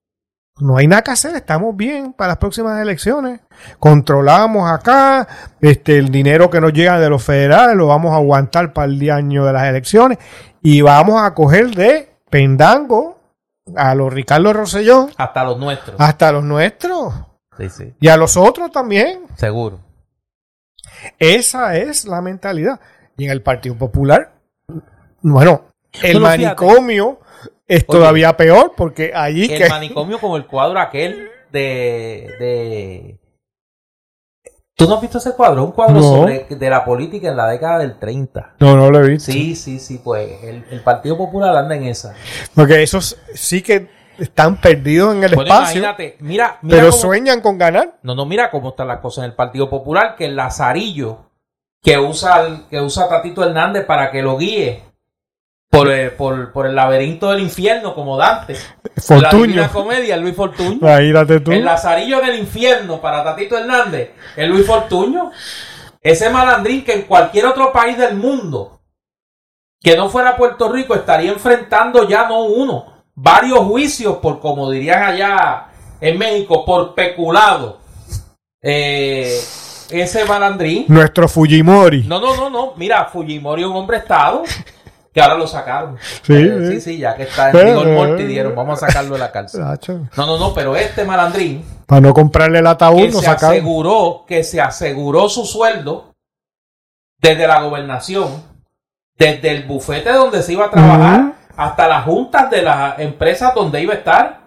no hay nada que hacer, estamos bien para las próximas elecciones. Controlamos acá, este, el dinero que nos llega de los federales lo vamos a aguantar para el día año de las elecciones y vamos a coger de pendango a los Ricardo Rosselló Hasta los nuestros. hasta los nuestros Sí, sí. y a los otros también. Seguro. Esa es la mentalidad. Y en el Partido Popular, bueno, el manicomio es Oye, todavía peor porque allí El que manicomio como el cuadro aquel de, de... ¿Tú no has visto ese cuadro? Un cuadro No. sobre de la política en la década del 30. no, no lo he visto. Sí, sí, sí, pues el, el Partido Popular anda en esa. Porque esos sí que están perdidos en el Bueno, espacio, imagínate, mira, mira pero cómo- sueñan con ganar. No, no, mira cómo están las cosas en el Partido Popular, que el Lazarillo que usa, el- que usa Tatito Hernández para que lo guíe por el, por, por el laberinto del infierno, como Dante. La Fortuño. Divina Comedia, Luis Fortuño. Tú. El Lazarillo del infierno para Tatito Hernández, el Luis Fortuño. Ese malandrín que en cualquier otro país del mundo que no fuera Puerto Rico estaría enfrentando ya no uno, varios juicios por, como dirían allá en México, por peculado. Eh, ese malandrín. Nuestro Fujimori. No, no, no, no. Mira, Fujimori es un hombre estado que ahora lo sacaron. Sí, Eh, sí. sí, sí, ya que está en rigor mortis, dijeron, vamos a sacarlo de la cárcel. No, no, no, pero este malandrín Para no comprarle el ataúd, que nos se sacaron. aseguró, que se aseguró su sueldo desde la gobernación, desde el bufete donde se iba a trabajar, hasta las juntas de las empresas donde iba a estar.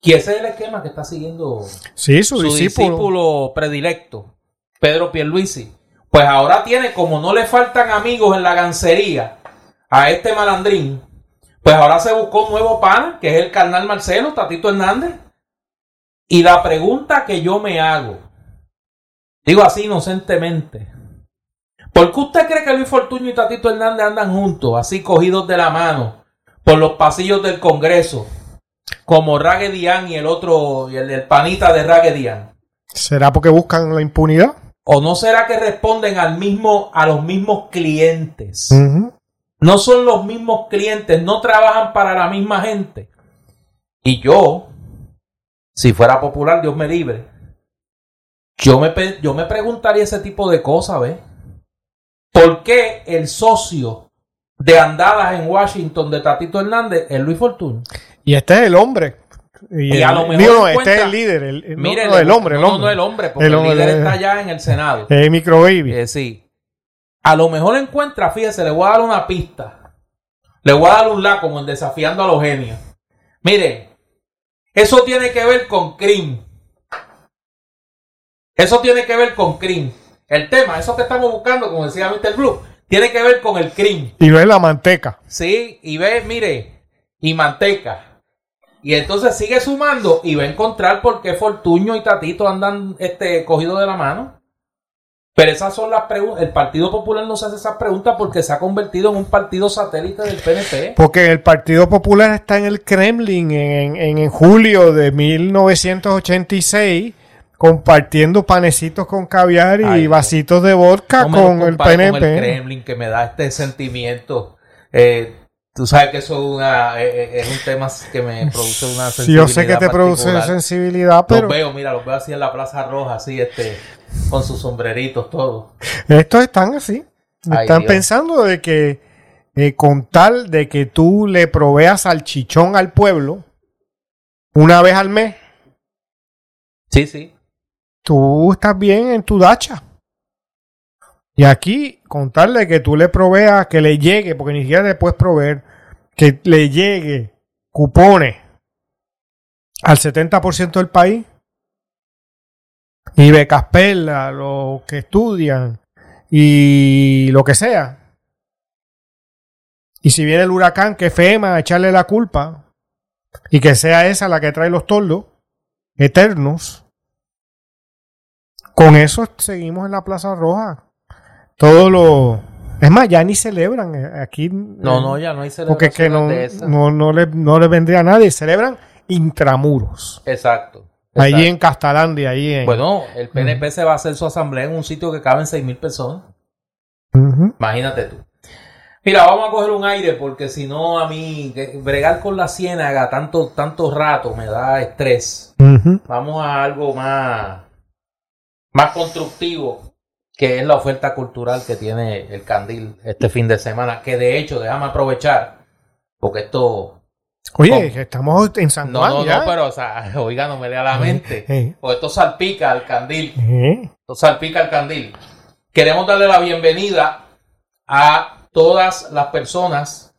Y ese es el esquema que está siguiendo Sí, su, su discípulo. discípulo predilecto, Pedro Pierluisi. Pues ahora tiene, como no le faltan amigos en la gancería a este malandrín, pues ahora se buscó un nuevo pan, que es el carnal Marcelo, Tatito Hernández. Y la pregunta que yo me hago, digo así inocentemente, ¿por qué usted cree que Luis Fortuño y Tatito Hernández andan juntos, así cogidos de la mano, por los pasillos del Congreso? Como Raggedian y el otro, y el panita de Raggedian. ¿Será porque buscan la impunidad? ¿O no será que responden al mismo, a los mismos clientes? No son los mismos clientes, no trabajan para la misma gente. Y yo, si fuera popular, Dios me libre. Yo me, yo me preguntaría ese tipo de cosas, ¿ves? ¿Por qué el socio de andadas en Washington de Tatito Hernández es Luis Fortuño? Y este es el hombre. Y, Y a el- lo mejor no, este es el líder. El, el- no, Mire, no, le- el hombre, el hombre. No, no, el hombre, porque El hombre, líder está allá en el Senado. El micro baby. Eh, sí. A lo mejor encuentra, fíjese, le voy a dar una pista. Le voy a dar un la como en desafiando a los genios. Mire, eso tiene que ver con CRIM. Eso tiene que ver con CRIM. El tema, eso que estamos buscando, como decía Mr. Blue, tiene que ver con el CRIM. Y es la manteca. Sí, y ve, mire, y manteca. Y entonces sigue sumando y va a encontrar por qué Fortuño y Tatito andan este, cogidos de la mano. Pero esas son las preguntas. El Partido Popular no se hace esas preguntas porque se ha convertido en un partido satélite del PNP. Porque el Partido Popular está en el Kremlin en, en- en julio de 1986 compartiendo panecitos con caviar y Ay, vasitos de vodka No con el PNP. Con el Kremlin que me da este sentimiento. Eh, Tú sabes que eso es, una, eh, eh, es un tema que me produce una Sí, yo sé que te produce particular. sensibilidad, pero Los veo, mira, los veo así en la Plaza Roja, así, este, con sus sombreritos, todo. estos están así. Ay, están Dios. pensando de que eh, con tal de que tú le proveas salchichón al pueblo una vez al mes, Sí, sí. tú estás bien en tu dacha. Y aquí, con tal de que tú le proveas, que le llegue, porque ni siquiera le puedes proveer, que le llegue cupones al 70% del país y becas perla, los que estudian y lo que sea. Y si viene el huracán, que FEMA a echarle la culpa y que sea esa la que trae los tordos eternos. Con eso seguimos en la Plaza Roja. Todo lo. Es más, ya ni celebran eh, aquí. No, no, ya no hay Porque es que no, de no, no, le, no le vendría a nadie. Celebran intramuros. Exacto. Exacto. en Castalandia, ahí en. Bueno, el PNP se va a hacer su asamblea en un sitio que caben 6.000 personas. Ujú. Imagínate tú. Mira, vamos a coger un aire porque si no a mí bregar con la ciénaga tanto, tanto rato me da estrés. Vamos a algo más, más constructivo, que es la oferta cultural que tiene el Candil este fin de semana. Que de hecho, déjame aprovechar, porque esto... Oye, estamos en San No, Juan no, ya. no, pero, o sea, oiga, no me lea la mente. Eh, Porque esto salpica al Candil. eh. Esto salpica al Candil. Queremos darle la bienvenida a todas las personas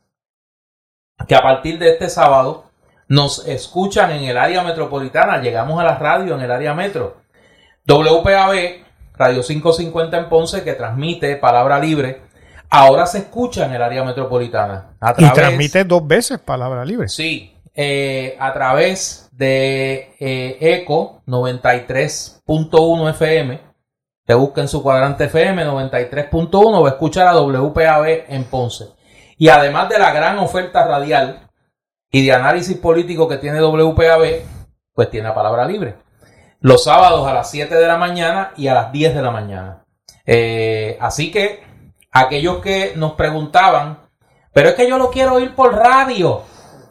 que a partir de este sábado nos escuchan en el área metropolitana. Llegamos a la radio en el área metro. WPAB, Radio 550 en Ponce, que transmite Palabra Libre, ahora se escucha en el área metropolitana. A Y través- transmite dos veces palabra libre. Sí, eh, a través de eh, ECO 93.1 FM. Te busca en su cuadrante FM 93.1 va a escuchar a WPAB en Ponce. Y además de la gran oferta radial y de análisis político que tiene WPAB, pues tiene la palabra libre. Los sábados a las 7 de la mañana y a las 10 de la mañana. Eh, así que aquellos que nos preguntaban, pero es que yo lo quiero oír por radio.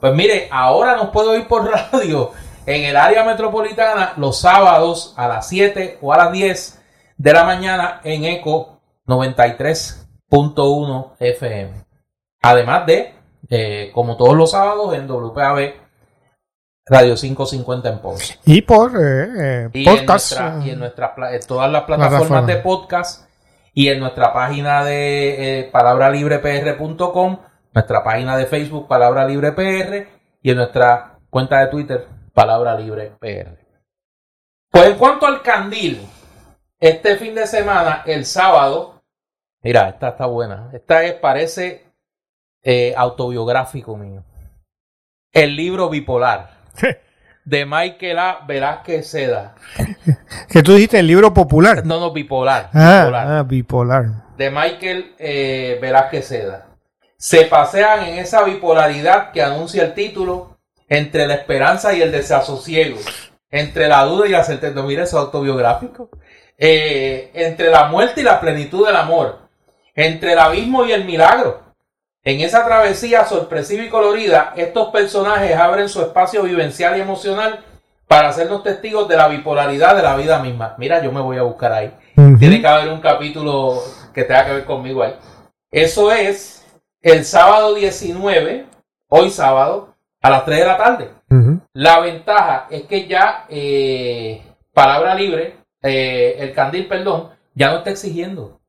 Pues mire, ahora nos puede oír por radio en el área metropolitana los sábados a las 7 o a las 10 de la mañana en ECO 93.1 FM. Además de, eh, como todos los sábados, en WPAB Radio 550 en Ponce. Y por eh, eh, Y podcast. en, nuestra- y en eh, nuestra todas las plataformas Plataforma. de podcast y en nuestra página de eh, palabralibrepr.com, nuestra página de Facebook Palabra Libre PR y en nuestra cuenta de Twitter Palabra Libre PR. Pues en cuanto al candil, este fin de semana, el sábado, mira, esta está buena. Esta es, parece eh, autobiográfico mío. El libro bipolar de Michael A. Velázquez Seda. que tú dijiste el libro popular. No, no, bipolar. ah, bipolar. ah, bipolar. De Michael eh, Velázquez Seda. Se pasean en esa bipolaridad que anuncia el título entre la esperanza y el desasosiego, entre la duda y la certeza. Mira, eso es autobiográfico. Eh, entre la muerte y la plenitud del amor, entre el abismo y el milagro. En esa travesía sorpresiva y colorida, estos personajes abren su espacio vivencial y emocional para hacernos testigos de la bipolaridad de la vida misma. Mira, yo me voy a buscar ahí. Tiene que haber un capítulo que tenga que ver conmigo ahí. Eso es el sábado 19, hoy sábado, a las 3 de la tarde. La ventaja es que ya, eh, palabra libre, eh, el candil, perdón, ya no está exigiendo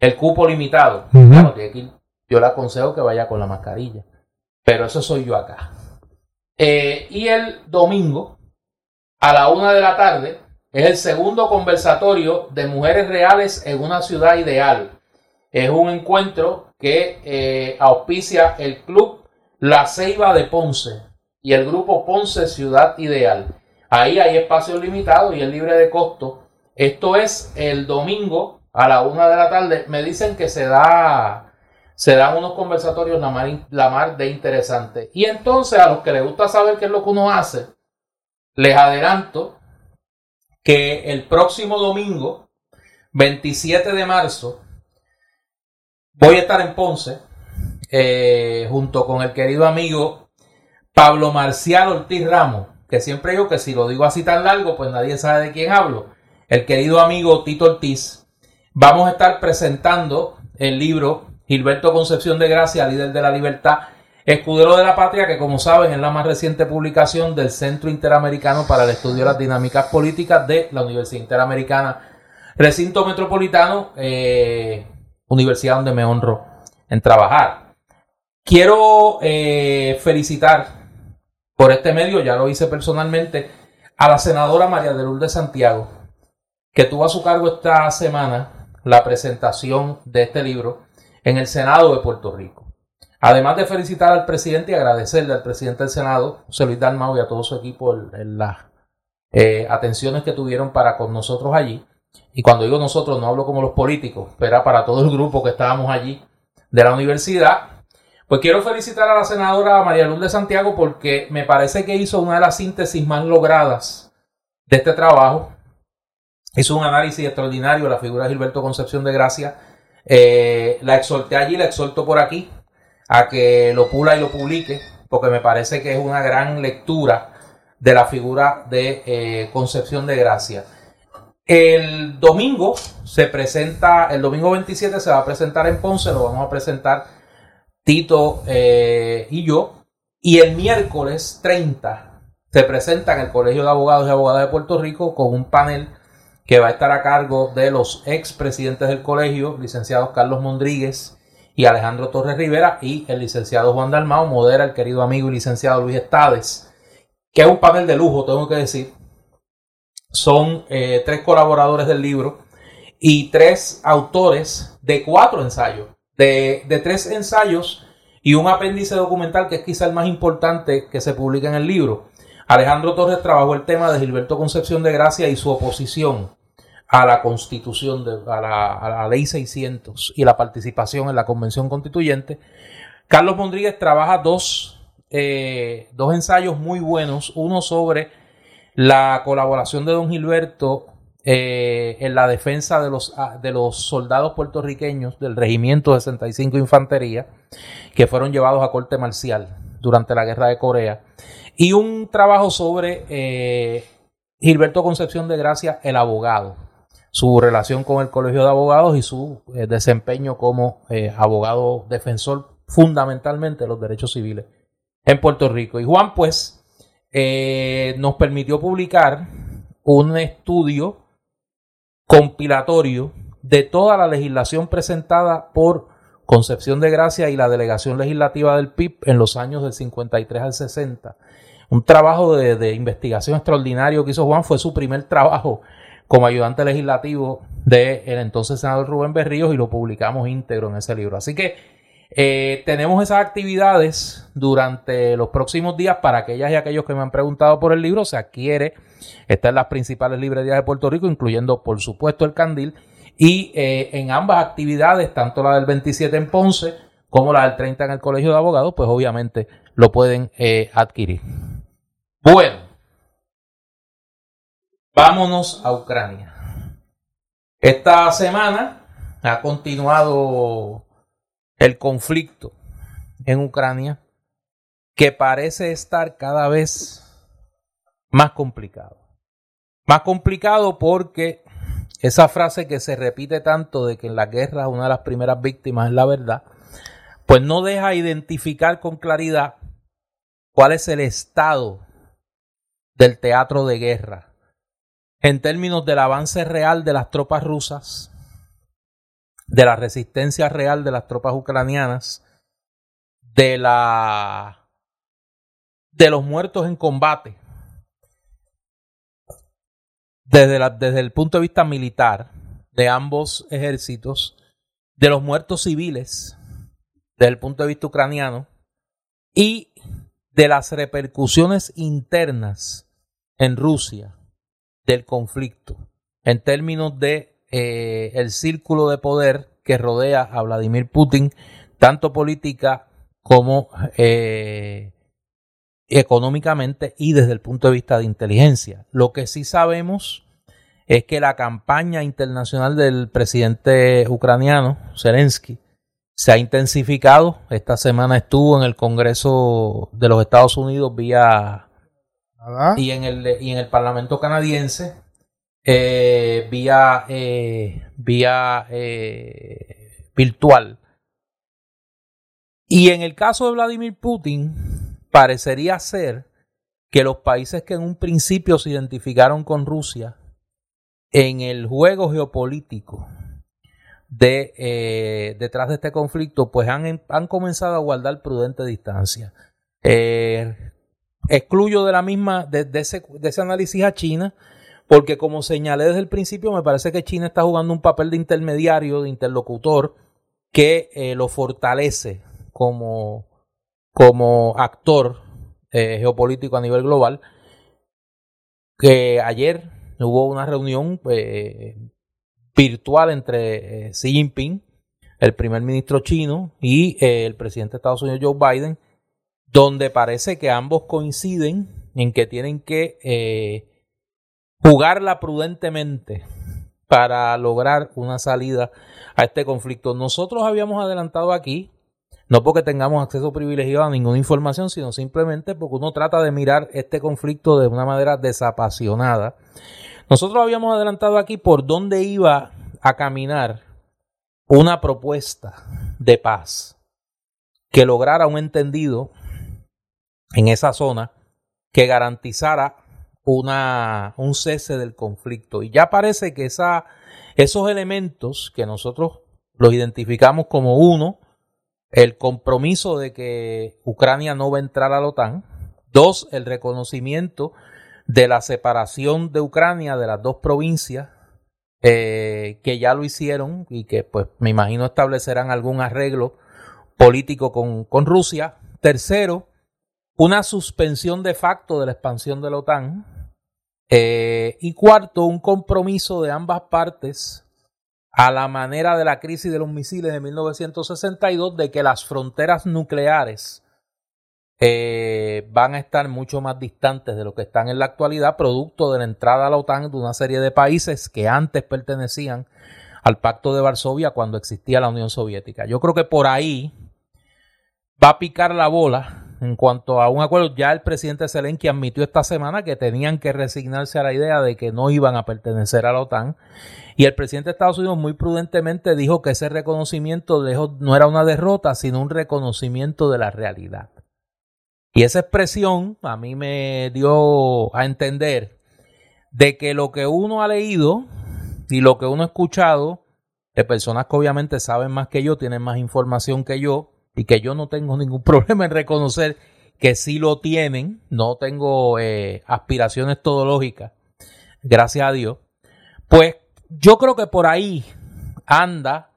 el cupo limitado. Ujú. Claro, tiene que ir- yo le aconsejo que vaya con la mascarilla. Pero eso soy yo acá. Eh, y el domingo, a la una de la tarde, es el segundo conversatorio de mujeres reales en una ciudad ideal. Es un encuentro que eh, auspicia el club La Ceiba de Ponce y el grupo Ponce Ciudad Ideal. Ahí hay espacios limitados y es libre de costo. Esto es el domingo a la una de la tarde. Me dicen que se da, se dan unos conversatorios la mar, la mar de interesante. Y entonces a los que les gusta saber qué es lo que uno hace, les adelanto que el próximo domingo, 27 de marzo, voy a estar en Ponce eh, junto con el querido amigo Pablo Marcial Ortiz Ramos, que siempre digo que si lo digo así tan largo, pues nadie sabe de quién hablo. El querido amigo Tito Ortiz, vamos a estar presentando el libro Gilberto Concepción de Gracia, líder de la libertad, escudero de la patria, que como saben es la más reciente publicación del Centro Interamericano para el Estudio de las Dinámicas Políticas de la Universidad Interamericana, recinto metropolitano, eh, universidad donde me honro en trabajar. Quiero eh, felicitar por este medio, ya lo hice personalmente, a la senadora María de Lourdes Santiago, que tuvo a su cargo esta semana la presentación de este libro en el Senado de Puerto Rico. Además de felicitar al presidente y agradecerle al presidente del Senado, José Luis Dalmau y a todo su equipo en, las eh, atenciones que tuvieron para con nosotros allí. Y cuando digo nosotros, no hablo como los políticos, pero para todo el grupo que estábamos allí de la universidad. Pues quiero felicitar a la senadora María Luz de Santiago porque me parece que hizo una de las síntesis más logradas de este trabajo. Hizo un análisis extraordinario de la figura de Gilberto Concepción de Gracia. Eh, la exhorté allí, la exhorto por aquí a que lo pula y lo publique, porque me parece que es una gran lectura de la figura de eh, Concepción de Gracia. El domingo se presenta, el domingo 27 se va a presentar en Ponce, lo vamos a presentar Tito eh, y yo. Y el miércoles 30 se presenta en el Colegio de Abogados y Abogadas de Puerto Rico con un panel que va a estar a cargo de los ex presidentes del colegio, licenciados Carlos Mondríguez y Alejandro Torres Rivera, y el licenciado Juan Dalmao, modera el querido amigo y licenciado Luis Estades, que es un panel de lujo, tengo que decir, son eh, tres colaboradores del libro y tres autores de cuatro ensayos, de, de, tres ensayos y un apéndice documental que es quizá el más importante que se publica en el libro. Alejandro Torres trabajó el tema de Gilberto Concepción de Gracia y su oposición a la constitución, de, a, la, a la ley 600 y la participación en la convención constituyente. Carlos Mondríguez trabaja dos, eh, dos ensayos muy buenos, uno sobre la colaboración de don Gilberto eh, en la defensa de los, ah, de los soldados puertorriqueños del Regimiento 65 Infantería que fueron llevados a corte marcial durante la Guerra de Corea. Y un trabajo sobre eh, Gilberto Concepción de Gracia, el abogado, su relación con el Colegio de Abogados y su eh, desempeño como abogado defensor fundamentalmente de los derechos civiles en Puerto Rico. Y Juan, pues, eh, nos permitió publicar un estudio compilatorio de toda la legislación presentada por Concepción de Gracia y la delegación legislativa del PIB en los años del 53 al 60. Un trabajo de, investigación extraordinario que hizo Juan, fue su primer trabajo como ayudante legislativo del el entonces senador Rubén Berríos y lo publicamos íntegro en ese libro. Así que eh, tenemos esas actividades durante los próximos días para aquellas y aquellos que me han preguntado por el libro. Se adquiere, está en las principales librerías de Puerto Rico, incluyendo por supuesto el Candil. Y eh, en ambas actividades, tanto la del 27 en Ponce como la del 30 en el Colegio de Abogados, pues obviamente lo pueden eh, adquirir. Bueno, vámonos a Ucrania. Esta semana ha continuado el conflicto en Ucrania que parece estar cada vez más complicado. Más complicado porque esa frase que se repite tanto de que en la guerra una de las primeras víctimas es la verdad, pues no deja identificar con claridad cuál es el estado del teatro de guerra en términos del avance real de las tropas rusas de la resistencia real de las tropas ucranianas, de la de los muertos en combate, desde, la, desde el punto de vista militar de ambos ejércitos, de los muertos civiles desde el punto de vista ucraniano y de las repercusiones internas en Rusia del conflicto en términos de eh, el círculo de poder que rodea a Vladimir Putin, tanto política como eh, económicamente y desde el punto de vista de inteligencia. Lo que sí sabemos es que la campaña internacional del presidente ucraniano, Zelensky, se ha intensificado. Esta semana estuvo en el Congreso de los Estados Unidos vía y en el y en el Parlamento canadiense eh, vía eh, vía eh, virtual. Y en el caso de Vladimir Putin parecería ser que los países que en un principio se identificaron con Rusia en el juego geopolítico de eh, detrás de este conflicto, pues han, han comenzado a guardar prudente distancia. Eh, excluyo de la misma, de, ese, de ese análisis a China, porque como señalé desde el principio, me parece que China está jugando un papel de intermediario, de interlocutor, que eh, lo fortalece como, como actor geopolítico a nivel global. Que ayer hubo una reunión virtual entre eh, Xi Jinping, el primer ministro chino, y eh, el presidente de Estados Unidos, Joe Biden, donde parece que ambos coinciden en que tienen que eh, jugarla prudentemente para lograr una salida a este conflicto. Nosotros habíamos adelantado aquí, no porque tengamos acceso privilegiado a ninguna información, sino simplemente porque uno trata de mirar este conflicto de una manera desapasionada nosotros habíamos adelantado aquí por dónde iba a caminar una propuesta de paz que lograra un entendido en esa zona que garantizara una, un cese del conflicto. Y ya parece que esa, esos elementos que nosotros los identificamos como uno, el compromiso de que Ucrania no va a entrar a la OTAN, dos, el reconocimiento de la separación de Ucrania de las dos provincias eh, que ya lo hicieron y que pues me imagino establecerán algún arreglo político con, con Rusia. Tercero, una suspensión de facto de la expansión de la OTAN. Eh, y cuarto, un compromiso de ambas partes a la manera de la crisis de los misiles de 1962 de que las fronteras nucleares eh, van a estar mucho más distantes de lo que están en la actualidad, producto de la entrada a la OTAN de una serie de países que antes pertenecían al Pacto de Varsovia cuando existía la Unión Soviética. Yo creo que por ahí va a picar la bola en cuanto a un acuerdo. Ya el presidente Zelensky admitió esta semana que tenían que resignarse a la idea de que no iban a pertenecer a la OTAN. Y el presidente de Estados Unidos muy prudentemente dijo que ese reconocimiento no era una derrota, sino un reconocimiento de la realidad. Y esa expresión a mí me dio a entender de que lo que uno ha leído y lo que uno ha escuchado de personas que obviamente saben más que yo, tienen más información que yo y que yo no tengo ningún problema en reconocer que sí lo tienen, no tengo eh, aspiraciones todológicas, gracias a Dios, pues yo creo que por ahí anda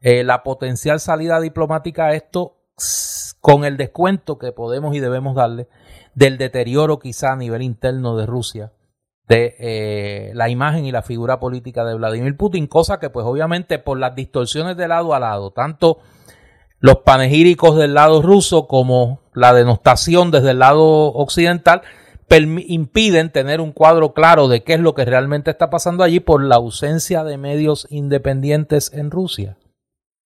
eh, la potencial salida diplomática a esto con el descuento que podemos y debemos darle del deterioro quizá a nivel interno de Rusia de eh, la imagen y la figura política de Vladimir Putin, cosa que pues obviamente por las distorsiones de lado a lado, tanto los panegíricos del lado ruso como la denostación desde el lado occidental, impiden tener un cuadro claro de qué es lo que realmente está pasando allí por la ausencia de medios independientes en Rusia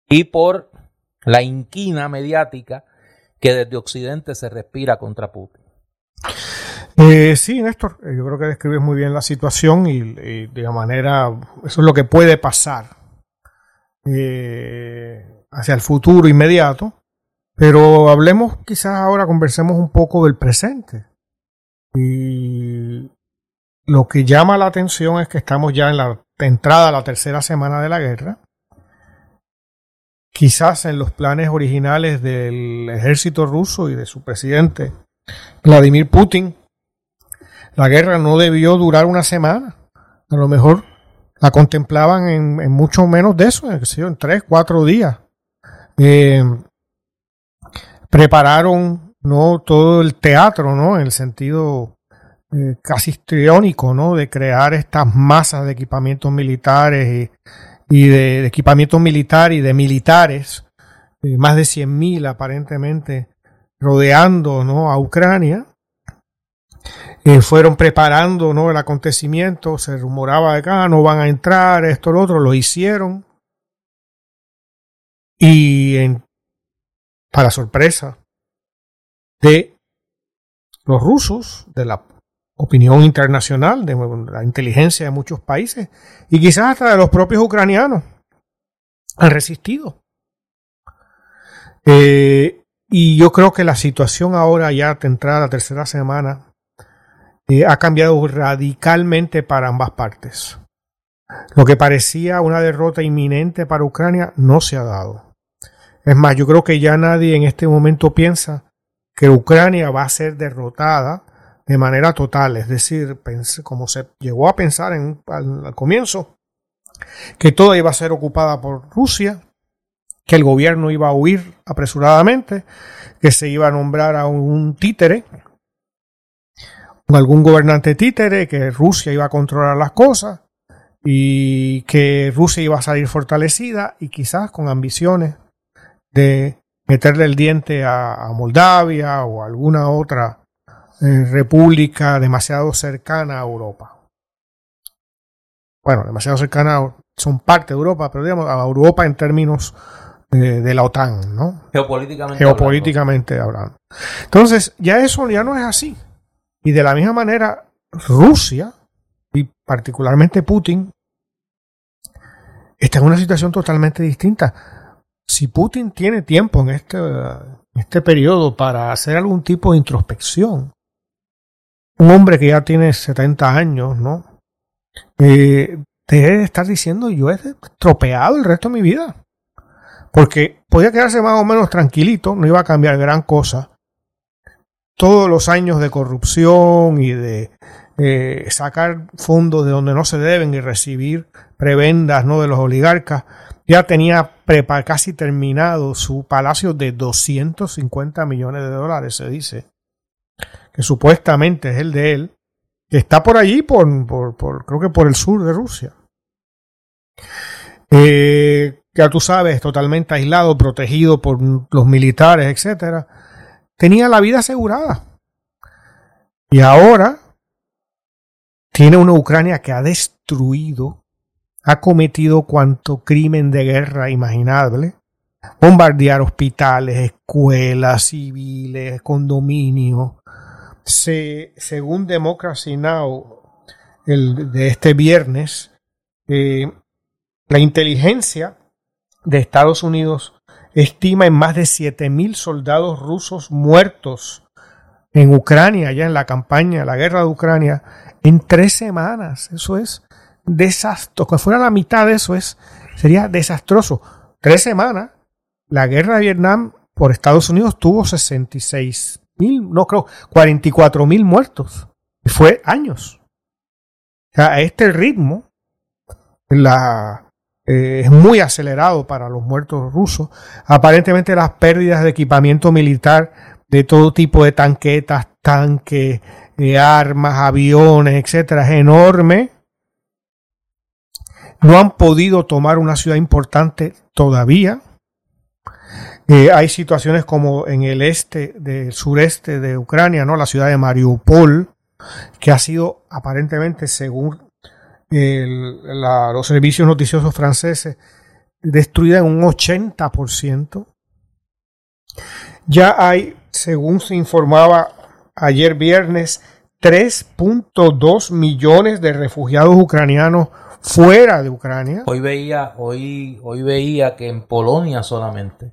y por la inquina mediática que desde Occidente se respira contra Putin. Eh, sí, Néstor, eh, yo creo que describes muy bien la situación y, de la manera, eso es lo que puede pasar eh, hacia el futuro inmediato, pero hablemos quizás ahora, conversemos un poco del presente. Y lo que llama la atención es que estamos ya en la entrada a la tercera semana de la guerra quizás en los planes originales del ejército ruso y de su presidente Vladimir Putin, la guerra no debió durar una semana. A lo mejor la contemplaban en, mucho menos de eso, en, tres, cuatro días. Eh, prepararon no todo el teatro, ¿no? En el sentido eh, casi histriónico, ¿no? De crear estas masas de equipamientos militares y y de, equipamiento militar y de militares, eh, más de 100.000 aparentemente rodeando ¿no? a Ucrania. Fueron preparando ¿no? el acontecimiento, se rumoraba de que ah, no van a entrar, esto, lo otro, lo hicieron. Y para sorpresa de los rusos, de la opinión internacional, de la inteligencia de muchos países y quizás hasta de los propios ucranianos, han resistido. Eh, y yo creo que la situación ahora, ya entrada la tercera semana, eh, ha cambiado radicalmente para ambas partes. Lo que parecía una derrota inminente para Ucrania no se ha dado. Es más, yo creo que ya nadie en este momento piensa que Ucrania va a ser derrotada de manera total, es decir, como se llegó a pensar en, al, comienzo, que toda iba a ser ocupada por Rusia, que el gobierno iba a huir apresuradamente, que se iba a nombrar a un títere, algún gobernante títere, que Rusia iba a controlar las cosas y que Rusia iba a salir fortalecida y quizás con ambiciones de meterle el diente a, Moldavia o alguna otra eh, república demasiado cercana a Europa. Bueno, demasiado cercana, son parte de Europa, pero digamos a Europa en términos de, la OTAN, ¿no? Geopolíticamente, Geopolíticamente hablando. Entonces, ya eso ya no es así. Y de la misma manera, Rusia, y particularmente Putin, está en una situación totalmente distinta. Si Putin tiene tiempo en este, este periodo para hacer algún tipo de introspección, un hombre que ya tiene 70 años, ¿no? Eh, debe estar diciendo yo he estropeado el resto de mi vida. Porque podía quedarse más o menos tranquilito, no iba a cambiar gran cosa. Todos los años de corrupción y de eh, sacar fondos de donde no se deben y recibir prebendas ¿no? de los oligarcas, ya tenía casi terminado su palacio de 250 millones de dólares, se dice, que supuestamente es el de él, que está por allí, por, por, creo que por el sur de Rusia. Eh, ya tú sabes, totalmente aislado, protegido por los militares, etcétera, tenía la vida asegurada. Y ahora tiene una Ucrania que ha destruido, ha cometido cuanto crimen de guerra imaginable, bombardear hospitales, escuelas, civiles, condominios. Se, según Democracy Now, el de este viernes, eh, la inteligencia de Estados Unidos estima en más de 7.000 soldados rusos muertos en Ucrania, ya en la campaña, la guerra de Ucrania, en tres semanas. Eso es desastroso. Que fuera la mitad de eso es, sería desastroso. Tres semanas, la guerra de Vietnam por Estados Unidos tuvo 66 mil, no creo, 44 mil muertos. Y fue años. A este ritmo, la, eh, es muy acelerado para los muertos rusos. Aparentemente las pérdidas de equipamiento militar de todo tipo de tanquetas, tanques, de armas, aviones, etcétera, es enorme. No han podido tomar una ciudad importante todavía. Eh, hay situaciones como en el este, del sureste de Ucrania, ¿no? La ciudad de Mariupol, que ha sido aparentemente, según los servicios noticiosos franceses destruida en un 80%. Ya hay, según se informaba ayer viernes, 3.2 millones de refugiados ucranianos fuera de Ucrania. Hoy veía, hoy, hoy veía que en Polonia solamente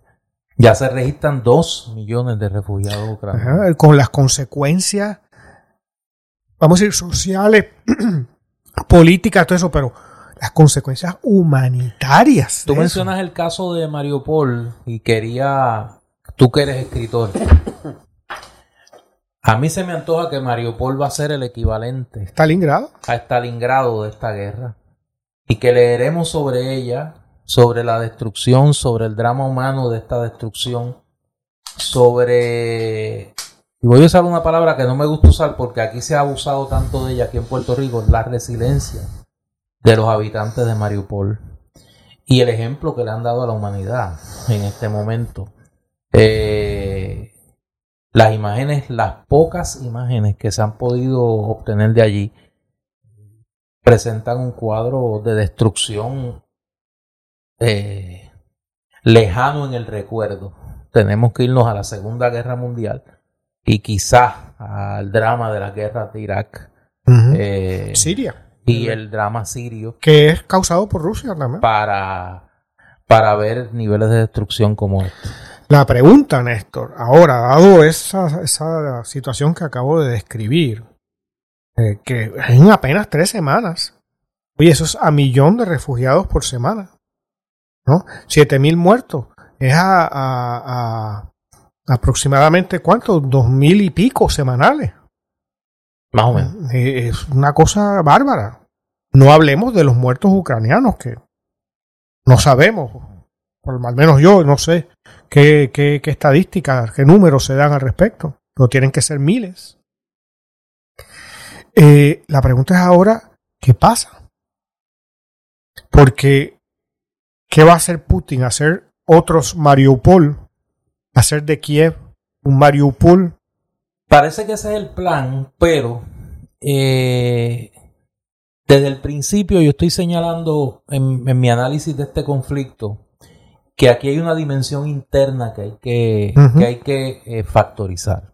ya se registran 2 millones de refugiados ucranianos. con las consecuencias, vamos a decir, sociales política, todo eso, pero las consecuencias humanitarias. Tú mencionas el caso de Mariupol y quería, tú que eres escritor, a mí se me antoja que Mariupol va a ser el equivalente Stalingrado a Stalingrado de esta guerra. Y que leeremos sobre ella, sobre la destrucción, sobre el drama humano de esta destrucción, sobre y voy a usar una palabra que no me gusta usar porque aquí se ha abusado tanto de ella aquí en Puerto Rico, la resiliencia de los habitantes de Mariupol y el ejemplo que le han dado a la humanidad en este momento. Eh, las imágenes, las pocas imágenes que se han podido obtener de allí, presentan un cuadro de destrucción eh, lejano en el recuerdo. Tenemos que irnos a la Segunda Guerra Mundial y quizás al drama de la guerra de Irak. Eh, Siria. Y el drama sirio. Que es causado por Rusia también. Para, para ver niveles de destrucción como este. La pregunta, Néstor, ahora, dado esa, esa situación que acabo de describir, eh, que en apenas tres semanas, oye, eso es a millón de refugiados por semana, ¿no? Siete mil muertos, es a, a, aproximadamente, ¿cuánto? Dos mil y pico semanales. Más o menos. Eh, es una cosa bárbara. No hablemos de los muertos ucranianos, que no sabemos, por al menos yo no sé qué, estadísticas, qué números se dan al respecto, pero tienen que ser miles. Eh, la pregunta es ahora, ¿qué pasa? Porque, ¿qué va a hacer Putin? ¿Hacer otros Mariupol? ¿Hacer de Kiev un Mariupol? Parece que ese es el plan, pero eh, desde el principio yo estoy señalando en, mi análisis de este conflicto que aquí hay una dimensión interna que hay que, que, hay que eh, factorizar.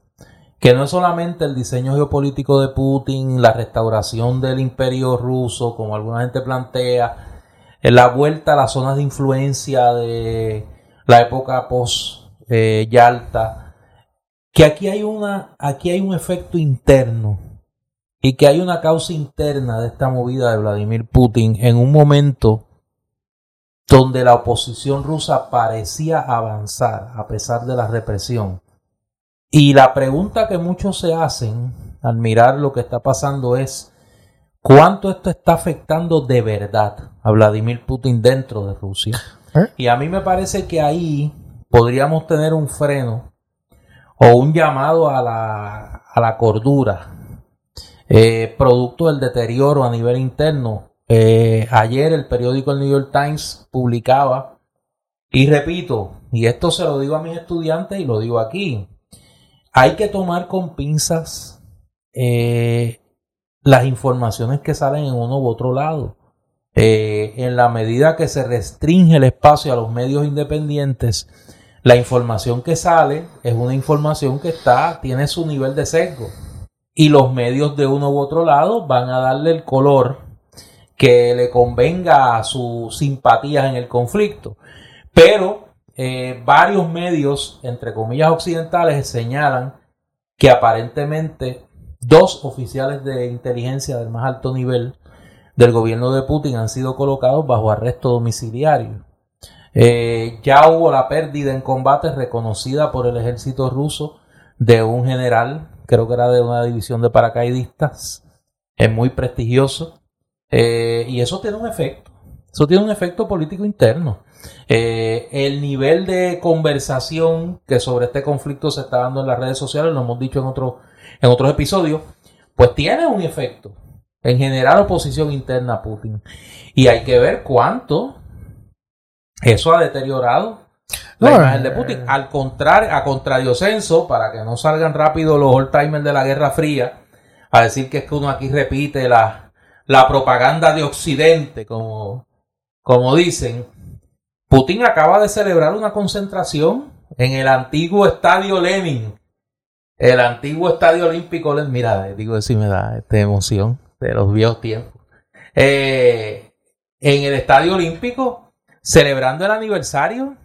Que no es solamente el diseño geopolítico de Putin, la restauración del imperio ruso, como alguna gente plantea, la vuelta a las zonas de influencia de la época post-Yalta. Eh, que aquí hay una, aquí hay un efecto interno y que hay una causa interna de esta movida de Vladimir Putin en un momento donde la oposición rusa parecía avanzar a pesar de la represión. Y la pregunta que muchos se hacen al mirar lo que está pasando es cuánto esto está afectando de verdad a Vladimir Putin dentro de Rusia. ¿Eh? Y a mí me parece que ahí podríamos tener un freno o un llamado a la, a la cordura, eh, producto del deterioro a nivel interno. Eh, ayer el periódico El New York Times publicaba, y repito, y esto se lo digo a mis estudiantes y lo digo aquí, hay que tomar con pinzas eh, las informaciones que salen en uno u otro lado. en la medida que se restringe el espacio a los medios independientes, la información que sale es una información que está, tiene su nivel de sesgo. Y los medios de uno u otro lado van a darle el color que le convenga a sus simpatías en el conflicto. Pero eh, varios medios, entre comillas occidentales, señalan que aparentemente dos oficiales de inteligencia del más alto nivel del gobierno de Putin han sido colocados bajo arresto domiciliario. Eh, ya hubo la pérdida en combate reconocida por el ejército ruso de un general, creo que era de una división de paracaidistas, es muy prestigioso, eh, y eso tiene un efecto, eso tiene un efecto político interno. Eh, el nivel de conversación que sobre este conflicto se está dando en las redes sociales, lo hemos dicho en, otro, en otros episodios, pues tiene un efecto en generar oposición interna a Putin. Y hay que ver cuánto eso ha deteriorado la imagen de Putin. Al contrario, a contrario censo, para que no salgan rápido los old timers de la Guerra Fría, a decir que es que uno aquí repite la, la propaganda de Occidente, como, como dicen. Putin acaba de celebrar una concentración en el antiguo estadio Lenin. El antiguo estadio olímpico. Mira, digo, si me da esta emoción de los viejos tiempos. Eh, en el estadio olímpico celebrando el aniversario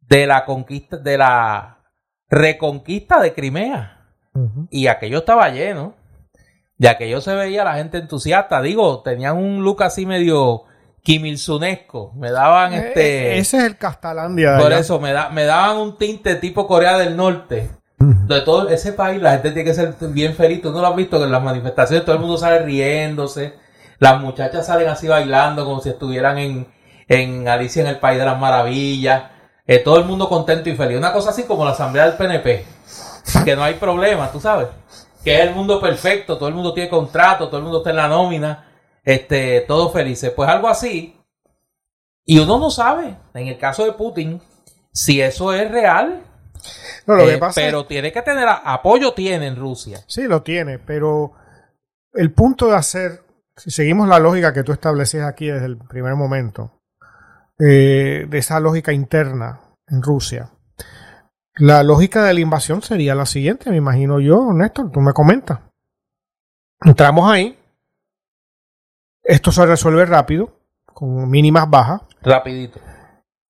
de la conquista, de la reconquista de Crimea. Y aquello estaba lleno. De aquello se veía la gente entusiasta. Digo, tenían un look así medio kimilsunesco. Me daban eh, este. Eh, ese es el Castalandia. Por eso, me, da, me daban un tinte tipo Corea del Norte. De todo ese país, la gente tiene que ser bien feliz. Tú no lo has visto que en las manifestaciones todo el mundo sale riéndose. Las muchachas salen así bailando como si estuvieran en, en Alicia en el País de las Maravillas. Eh, todo el mundo contento y feliz. Una cosa así como la asamblea del PNP. Que no hay problema, tú sabes. Que es el mundo perfecto, todo el mundo tiene contrato, todo el mundo está en la nómina, este, todos felices. Pues algo así. Y uno no sabe, en el caso de Putin, si eso es real. No, lo que eh, pasa pero tiene que tener apoyo, tiene en Rusia. Sí, lo tiene, pero el punto de hacer, si seguimos la lógica que tú estableces aquí desde el primer momento, eh, de esa lógica interna en Rusia. La lógica de la invasión sería la siguiente, me imagino yo, Néstor, tú me comentas. Entramos ahí, esto se resuelve rápido, con mínimas bajas. Rapidito.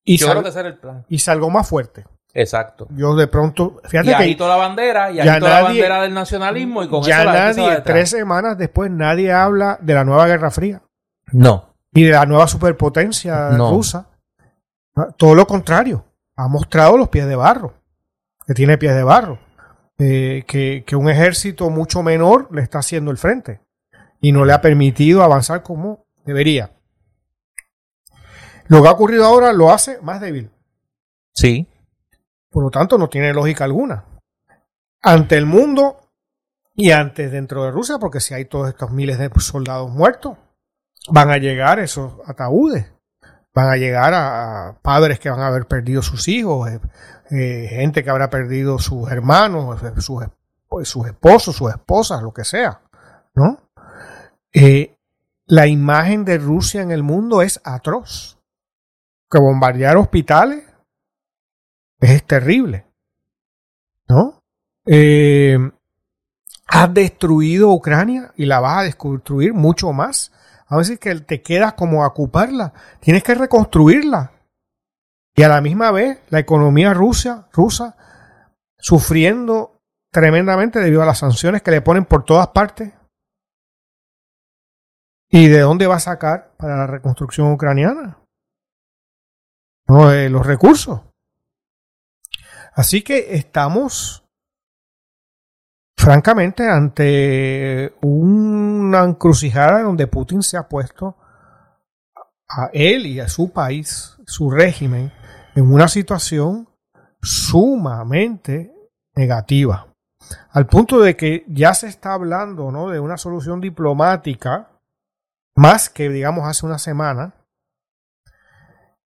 Y, Yo sal- creo que ese era el plan. y salgo más fuerte. Exacto. Yo de pronto, fíjate Y que agito la bandera, y agito la nadie- bandera del nacionalismo y con ya eso la nadie, tres semanas después, nadie habla de la nueva Guerra Fría No. y de la nueva superpotencia No. rusa. Todo lo contrario, ha mostrado los pies de barro, que tiene pies de barro, eh, que, que un ejército mucho menor le está haciendo el frente y no le ha permitido avanzar como debería. Lo que ha ocurrido ahora lo hace más débil. Sí. Por lo tanto, no tiene lógica alguna. Ante el mundo y antes dentro de Rusia, porque si hay todos estos miles de soldados muertos, van a llegar esos ataúdes. Van a llegar a, a padres que van a haber perdido sus hijos, eh, gente que habrá perdido sus hermanos, eh, sus, pues, sus esposos, sus esposas, lo que sea. ¿No? Eh, la imagen de Rusia en el mundo es atroz. Que bombardear hospitales es terrible. ¿No? Eh, has destruido Ucrania y la vas a destruir mucho más. A veces que te quedas como a ocuparla. Tienes que reconstruirla. Y a la misma vez, la economía rusa, rusa sufriendo tremendamente debido a las sanciones que le ponen por todas partes. ¿Y de dónde va a sacar para la reconstrucción ucraniana? No, eh, los recursos. Así que estamos, francamente, ante una encrucijada donde Putin se ha puesto a él y a su país, su régimen, en una situación sumamente negativa. Al punto de que ya se está hablando ¿no? de una solución diplomática, más que digamos hace una semana,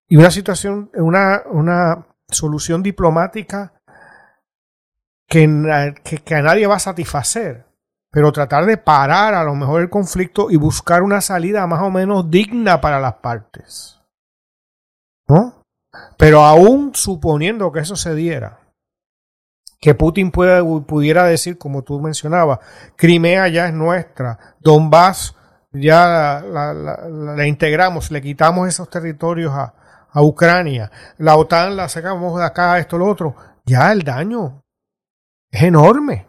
y una situación, una, una solución diplomática que, que, que a nadie va a satisfacer, pero tratar de parar a lo mejor el conflicto y buscar una salida más o menos digna para las partes. ¿No? Pero aún suponiendo que eso se diera, que Putin pueda- pudiera decir, como tú mencionabas, Crimea ya es nuestra, Donbass ya la, integramos, le quitamos esos territorios a, a Ucrania, la OTAN la sacamos de acá, esto, lo otro, ya el daño es enorme.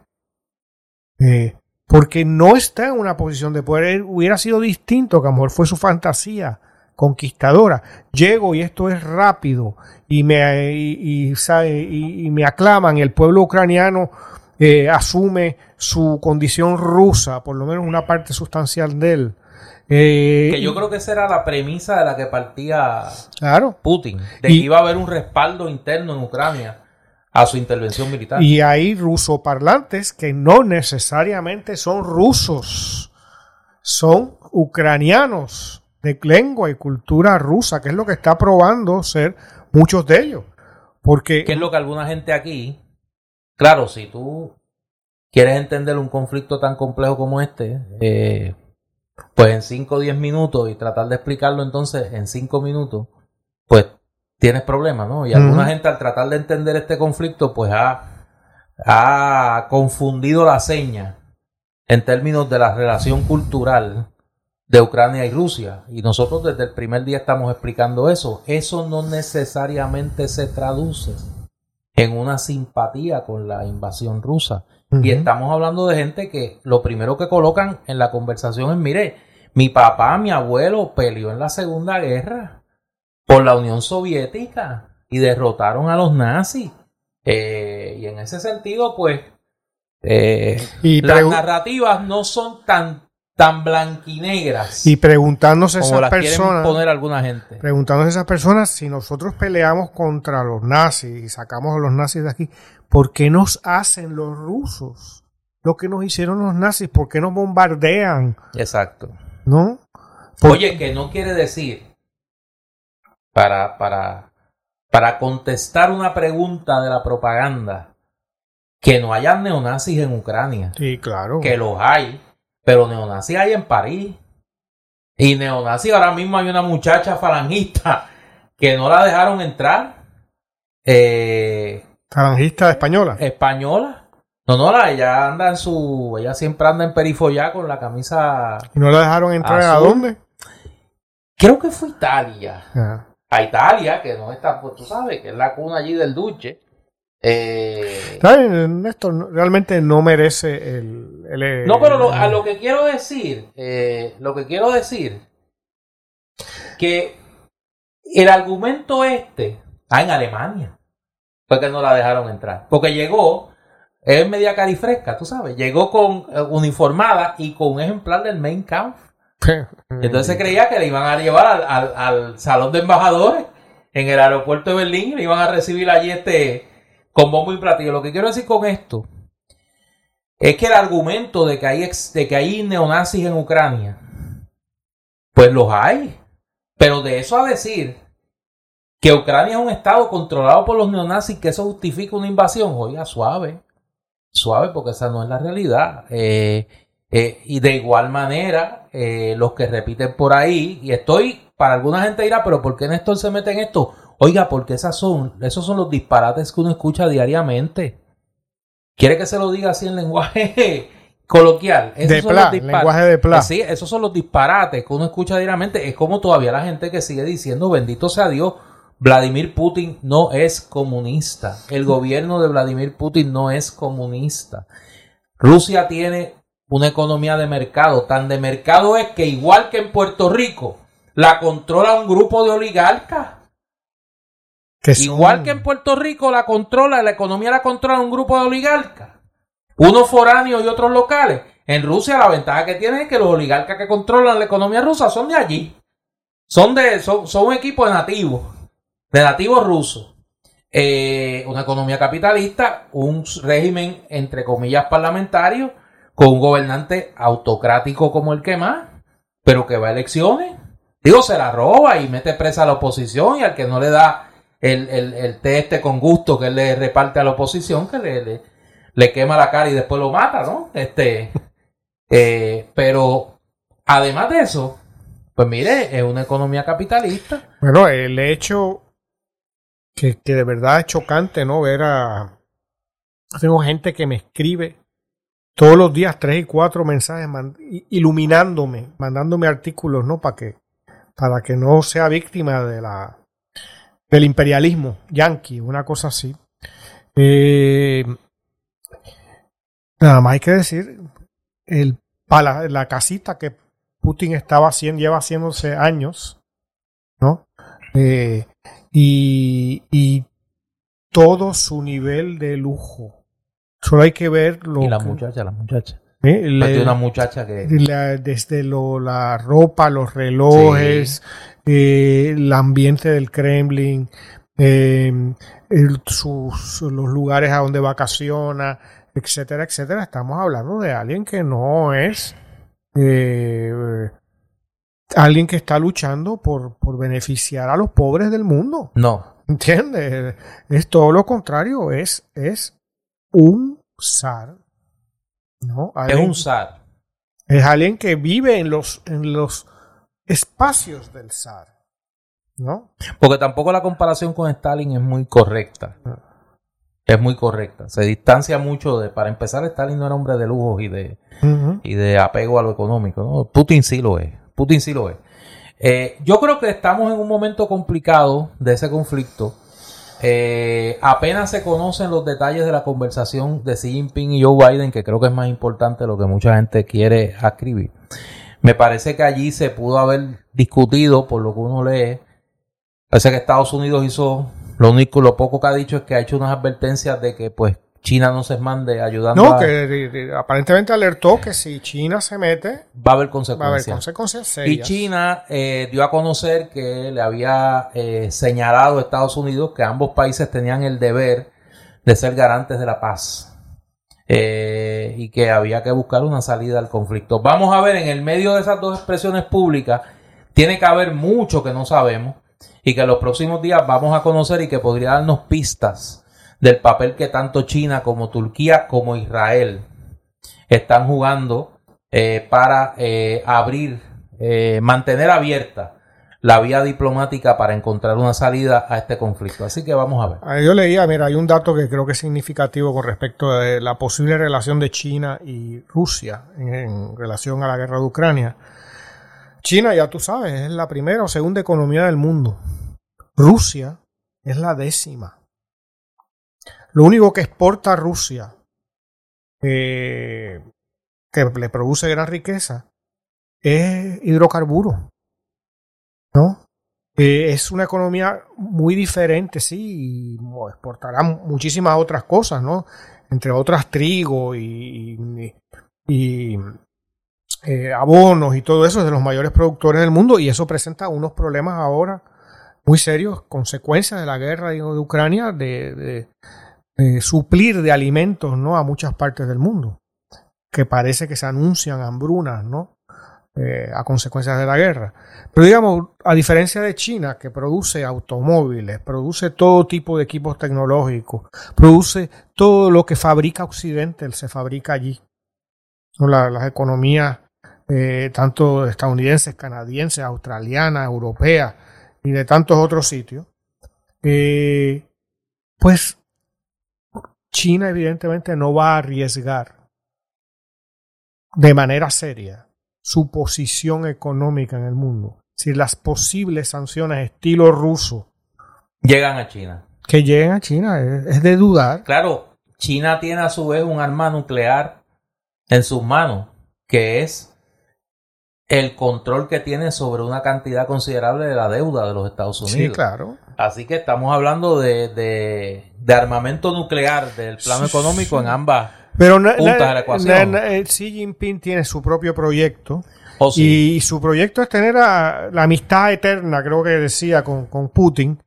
Eh, porque no está en una posición de poder. Hubiera sido distinto, que a lo mejor fue su fantasía conquistadora. Llego y esto es rápido y me, y, y, sabe, y- y me aclaman. El pueblo ucraniano eh, asume su condición rusa, por lo menos una parte sustancial de él. Eh, Que yo creo que esa era la premisa de la que partía Claro. Putin, de Y- que iba a haber un respaldo interno en Ucrania a su intervención militar. Y hay rusoparlantes que no necesariamente son rusos, son ucranianos de lengua y cultura rusa, que es lo que está probando ser muchos de ellos. Porque que es lo que alguna gente aquí, claro, si tú quieres entender un conflicto tan complejo como este, eh, pues en 5 o 10 minutos y tratar de explicarlo entonces en 5 minutos, pues tienes problemas, ¿no? Y alguna gente al tratar de entender este conflicto, pues ha, ha confundido la seña en términos de la relación cultural de Ucrania y Rusia. Y nosotros desde el primer día estamos explicando eso. Eso no necesariamente se traduce en una simpatía con la invasión rusa. Y estamos hablando de gente que lo primero que colocan en la conversación es, mire, mi papá, mi abuelo peleó en la Segunda Guerra por la Unión Soviética y derrotaron a los nazis. Eh, y en ese sentido, pues, eh, y, las narrativas no son tan, tan blanquinegras y preguntándose como esas las personas, poner alguna gente. preguntándose esas personas si nosotros peleamos contra los nazis y sacamos a los nazis de aquí, ¿por qué nos hacen los rusos lo que nos hicieron los nazis? ¿Por qué nos bombardean? Exacto. ¿No? Por- Oye, que no quiere decir para, para, para contestar una pregunta de la propaganda que no hayan neonazis en Ucrania, Sí, claro. que los hay, pero neonazis hay en París. Y neonazis ahora mismo hay una muchacha falangista que no la dejaron entrar. Eh, Falangista española. española. No, no, la, ella anda en su. Ella siempre anda en perifollá con la camisa. ¿Y no la dejaron entrar a dónde? Creo que fue Italia. Ah. A Italia, que no está, pues tú sabes, que es la cuna allí del Duce. Eh, ¿Sabes? Néstor realmente no merece el. el- no, pero lo- a lo que quiero decir, eh, lo que quiero decir, que el argumento este, ah, en Alemania, fue que no la dejaron entrar. Porque llegó, es media carifresca, tú sabes, llegó con eh, uniformada y con un ejemplar del Main Kampf. Entonces se creía que le iban a llevar al, al- al salón de embajadores en el aeropuerto de Berlín y le iban a recibir allí este con bombo y platillo. Lo que quiero decir con esto es que el argumento de que hay, ex- de que hay neonazis en Ucrania, pues los hay. Pero de eso a decir que Ucrania es un estado controlado por los neonazis, que eso justifica una invasión, oiga, suave, suave, porque esa no es la realidad. Eh, eh, y de igual manera, eh, los que repiten por ahí, y estoy, para alguna gente dirá, pero ¿por qué Néstor se mete en esto? Oiga, porque esas son, esos son los disparates que uno escucha diariamente. ¿Quiere que se lo diga así en lenguaje coloquial? Esos De son pla, los dispar- lenguaje de pla. Eh, Sí, esos son los disparates que uno escucha diariamente. Es como todavía la gente que sigue diciendo, bendito sea Dios, Vladimir Putin no es comunista. El gobierno de Vladimir Putin no es comunista. Rusia tiene una economía de mercado. Tan de mercado es que igual que en Puerto Rico, la controla un grupo de oligarcas. Que son- Igual que en Puerto Rico la controla, la economía la controla un grupo de oligarcas. Unos foráneos y otros locales. En Rusia la ventaja que tiene es que los oligarcas que controlan la economía rusa son de allí. Son de son un equipo de nativos, de nativos rusos. Eh, una economía capitalista, un régimen entre comillas parlamentario, con un gobernante autocrático como el que más, pero que va a elecciones. Digo, se la roba y mete presa a la oposición y al que no le da el, el, el este con gusto que él le reparte a la oposición, que le, le, le quema la cara y después lo mata, ¿no? Este, eh, pero además de eso, pues mire, es una economía capitalista. Bueno, el hecho que, que de verdad es chocante, ¿no? Ver a. Tengo gente que me escribe todos los días tres y cuatro mensajes iluminándome, mandándome artículos, ¿no? Para que, para que no sea víctima de la del imperialismo yanqui, una cosa así. Eh, nada más hay que decir, el, pala- la casita que Putin estaba haciendo, lleva haciéndose años, ¿no? Eh, y, y todo su nivel de lujo. Solo hay que ver lo Y la muchacha, la muchacha. ¿Eh? Tiene una muchacha que... la- desde lo, la ropa, los relojes, eh, el ambiente del Kremlin, eh, el- sus, los lugares a donde vacaciona, etcétera, etcétera. Estamos hablando de alguien que no es eh, alguien que está luchando por, por beneficiar a los pobres del mundo. No, ¿Entiendes? Es todo lo contrario, es, es un zar. ¿No? es un zar. es alguien que vive en los, en los espacios del zar. ¿No? Porque tampoco la comparación con Stalin es muy correcta. Es muy correcta. Se distancia mucho de... Para empezar, Stalin no era hombre de lujos y de, y de apego a lo económico. ¿no? Putin sí lo es. Putin sí lo es. Eh, yo creo que estamos en un momento complicado de ese conflicto. Eh, apenas se conocen los detalles de la conversación de Xi Jinping y Joe Biden, que creo que es más importante lo que mucha gente quiere escribir. Me parece que allí se pudo haber discutido, por lo que uno lee, parece que Estados Unidos hizo, lo único, lo poco que ha dicho es que ha hecho unas advertencias de que pues China no se mande ayudando No, a- que aparentemente alertó que si China se mete, va a haber va a haber consecuencias. consecuencias Y. China eh, dio a conocer que le había eh, señalado a Estados Unidos que ambos países tenían el deber de ser garantes de la paz eh, y que había que buscar una salida al conflicto. Vamos a ver, en el medio de esas dos expresiones públicas, tiene que haber mucho que no sabemos y que en los próximos días vamos a conocer y que podría darnos pistas del papel que tanto China como Turquía como Israel están jugando eh, para eh, abrir, eh, mantener abierta la vía diplomática para encontrar una salida a este conflicto. Así que vamos a ver. Ah, yo leía, mira, hay un dato que creo que es significativo con respecto a la posible relación de China y Rusia en, relación a la guerra de Ucrania. China, ya tú sabes, es la primera o segunda economía del mundo. Rusia es la décima. Lo único que exporta Rusia, eh, que le produce gran riqueza, es hidrocarburo. ¿No? Eh, es una economía muy diferente, sí, y exportará muchísimas otras cosas, ¿no? Entre otras trigo y, y, eh, abonos y todo eso, es de los mayores productores del mundo y eso presenta unos problemas ahora muy serios, consecuencias de la guerra de Ucrania, de, suplir de alimentos ¿no? a muchas partes del mundo, que parece que se anuncian hambrunas ¿no? Eh, a consecuencias de la guerra. Pero digamos, a diferencia de China, que produce automóviles, produce todo tipo de equipos tecnológicos, produce todo lo que fabrica Occidente, se fabrica allí. las economías eh, tanto estadounidenses, canadienses, australianas, europeas y de tantos otros sitios, eh, pues China evidentemente no va a arriesgar de manera seria su posición económica en el mundo. Si las posibles sanciones estilo ruso llegan a China. Que lleguen a China es, de dudar. Claro, China tiene a su vez un arma nuclear en sus manos, que es el control que tiene sobre una cantidad considerable de la deuda de los Estados Unidos. Sí, claro. Así que estamos hablando de, de, armamento nuclear del plano económico en ambas pero eh, Xi Jinping tiene su propio proyecto. Oh, y su proyecto es tener la amistad eterna, creo que decía, con, Putin.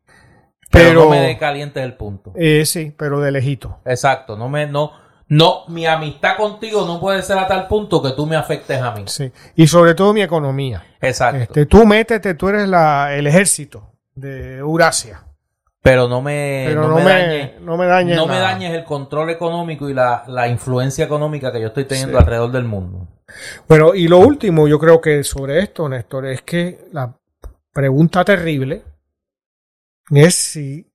Pero, no me dé caliente el punto. Eh, sí, pero de lejito. Exacto, no me, no, no, mi amistad contigo no puede ser a tal punto que tú me afectes a mí. Sí, y sobre todo mi economía. Exacto. Este, tú métete, tú eres la, el ejército de Eurasia. Pero no me, no, me, dañes, no me dañes, no me dañes el control económico y la, influencia económica que yo estoy teniendo alrededor del mundo. Bueno, y lo último, yo creo que sobre esto, Néstor, es que la pregunta terrible es si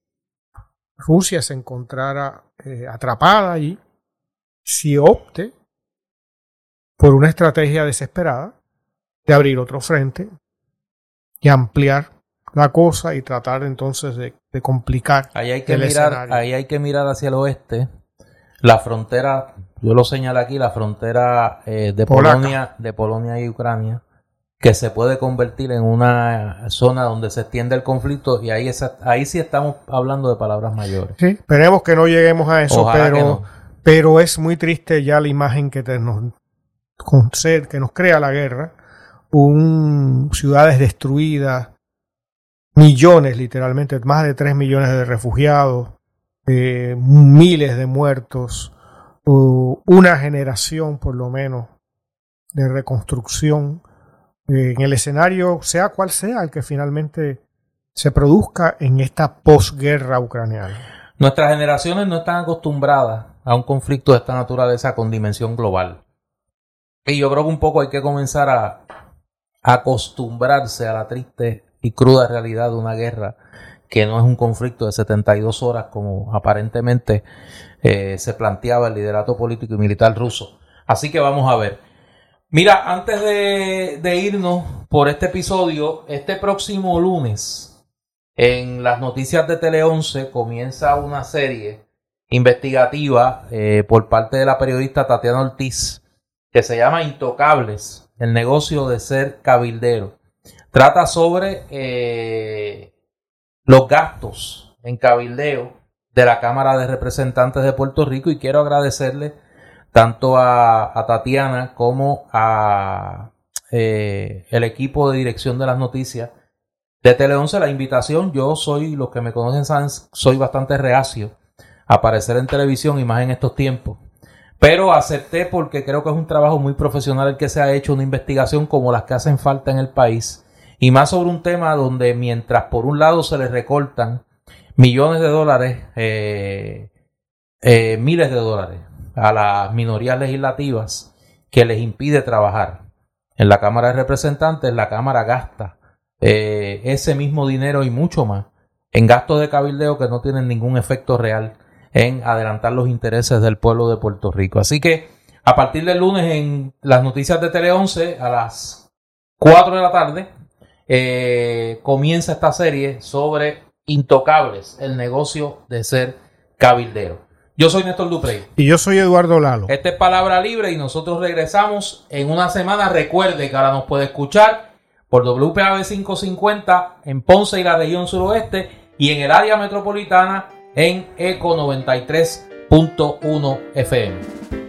Rusia se encontrara eh, atrapada allí, si opte por una estrategia desesperada de abrir otro frente y ampliar la cosa y tratar entonces de, complicar. Ahí hay que mirar, ahí hay que mirar hacia el oeste. La frontera, yo lo señalo aquí, la frontera eh, de Polonia, de Polonia y Ucrania, que se puede convertir en una zona donde se extiende el conflicto y ahí, ahí sí estamos hablando de palabras mayores. Sí, esperemos que no lleguemos a eso, pero, pero es muy triste ya la imagen que nos, que nos crea la guerra, un, ciudades destruidas, millones, literalmente, más de 3 millones de refugiados, eh, miles de muertos, una generación por lo menos de reconstrucción eh, en el escenario, sea cual sea el que finalmente se produzca en esta posguerra ucraniana. Nuestras generaciones no están acostumbradas a un conflicto de esta naturaleza con dimensión global. Y yo creo que un poco hay que comenzar a acostumbrarse a la triste y cruda realidad de una guerra que no es un conflicto de 72 horas como aparentemente eh, se planteaba el liderato político y militar ruso. Así que vamos a ver. Mira, antes de, irnos por este episodio, este próximo lunes en las noticias de Tele 11 comienza una serie investigativa eh, por parte de la periodista Tatiana Ortiz que se llama Intocables, el negocio de ser cabildero. Trata sobre eh, los gastos en cabildeo de la Cámara de Representantes de Puerto Rico y quiero agradecerle tanto a, Tatiana como a eh, el equipo de dirección de las noticias de Tele 11 la invitación. Yo soy, los que me conocen soy bastante reacio a aparecer en televisión y más en estos tiempos. Pero acepté porque creo que es un trabajo muy profesional el que se ha hecho, una investigación como las que hacen falta en el país y más sobre un tema donde mientras por un lado se les recortan millones de dólares, eh, eh, miles de dólares a las minorías legislativas que les impide trabajar. En la Cámara de Representantes la Cámara gasta eh, ese mismo dinero y mucho más en gastos de cabildeo que no tienen ningún efecto real en adelantar los intereses del pueblo de Puerto Rico. Así que a partir del lunes en las noticias de Tele 11 a las 4 de la tarde eh, comienza esta serie sobre intocables, el negocio de ser cabildero. Yo soy Néstor Duprey. Y yo soy Eduardo Lalo. Esta es Palabra Libre y nosotros regresamos en una semana. Recuerde que ahora nos puede escuchar por WPAB 550 en Ponce y la región suroeste y en el área metropolitana en ECO 93.1 FM.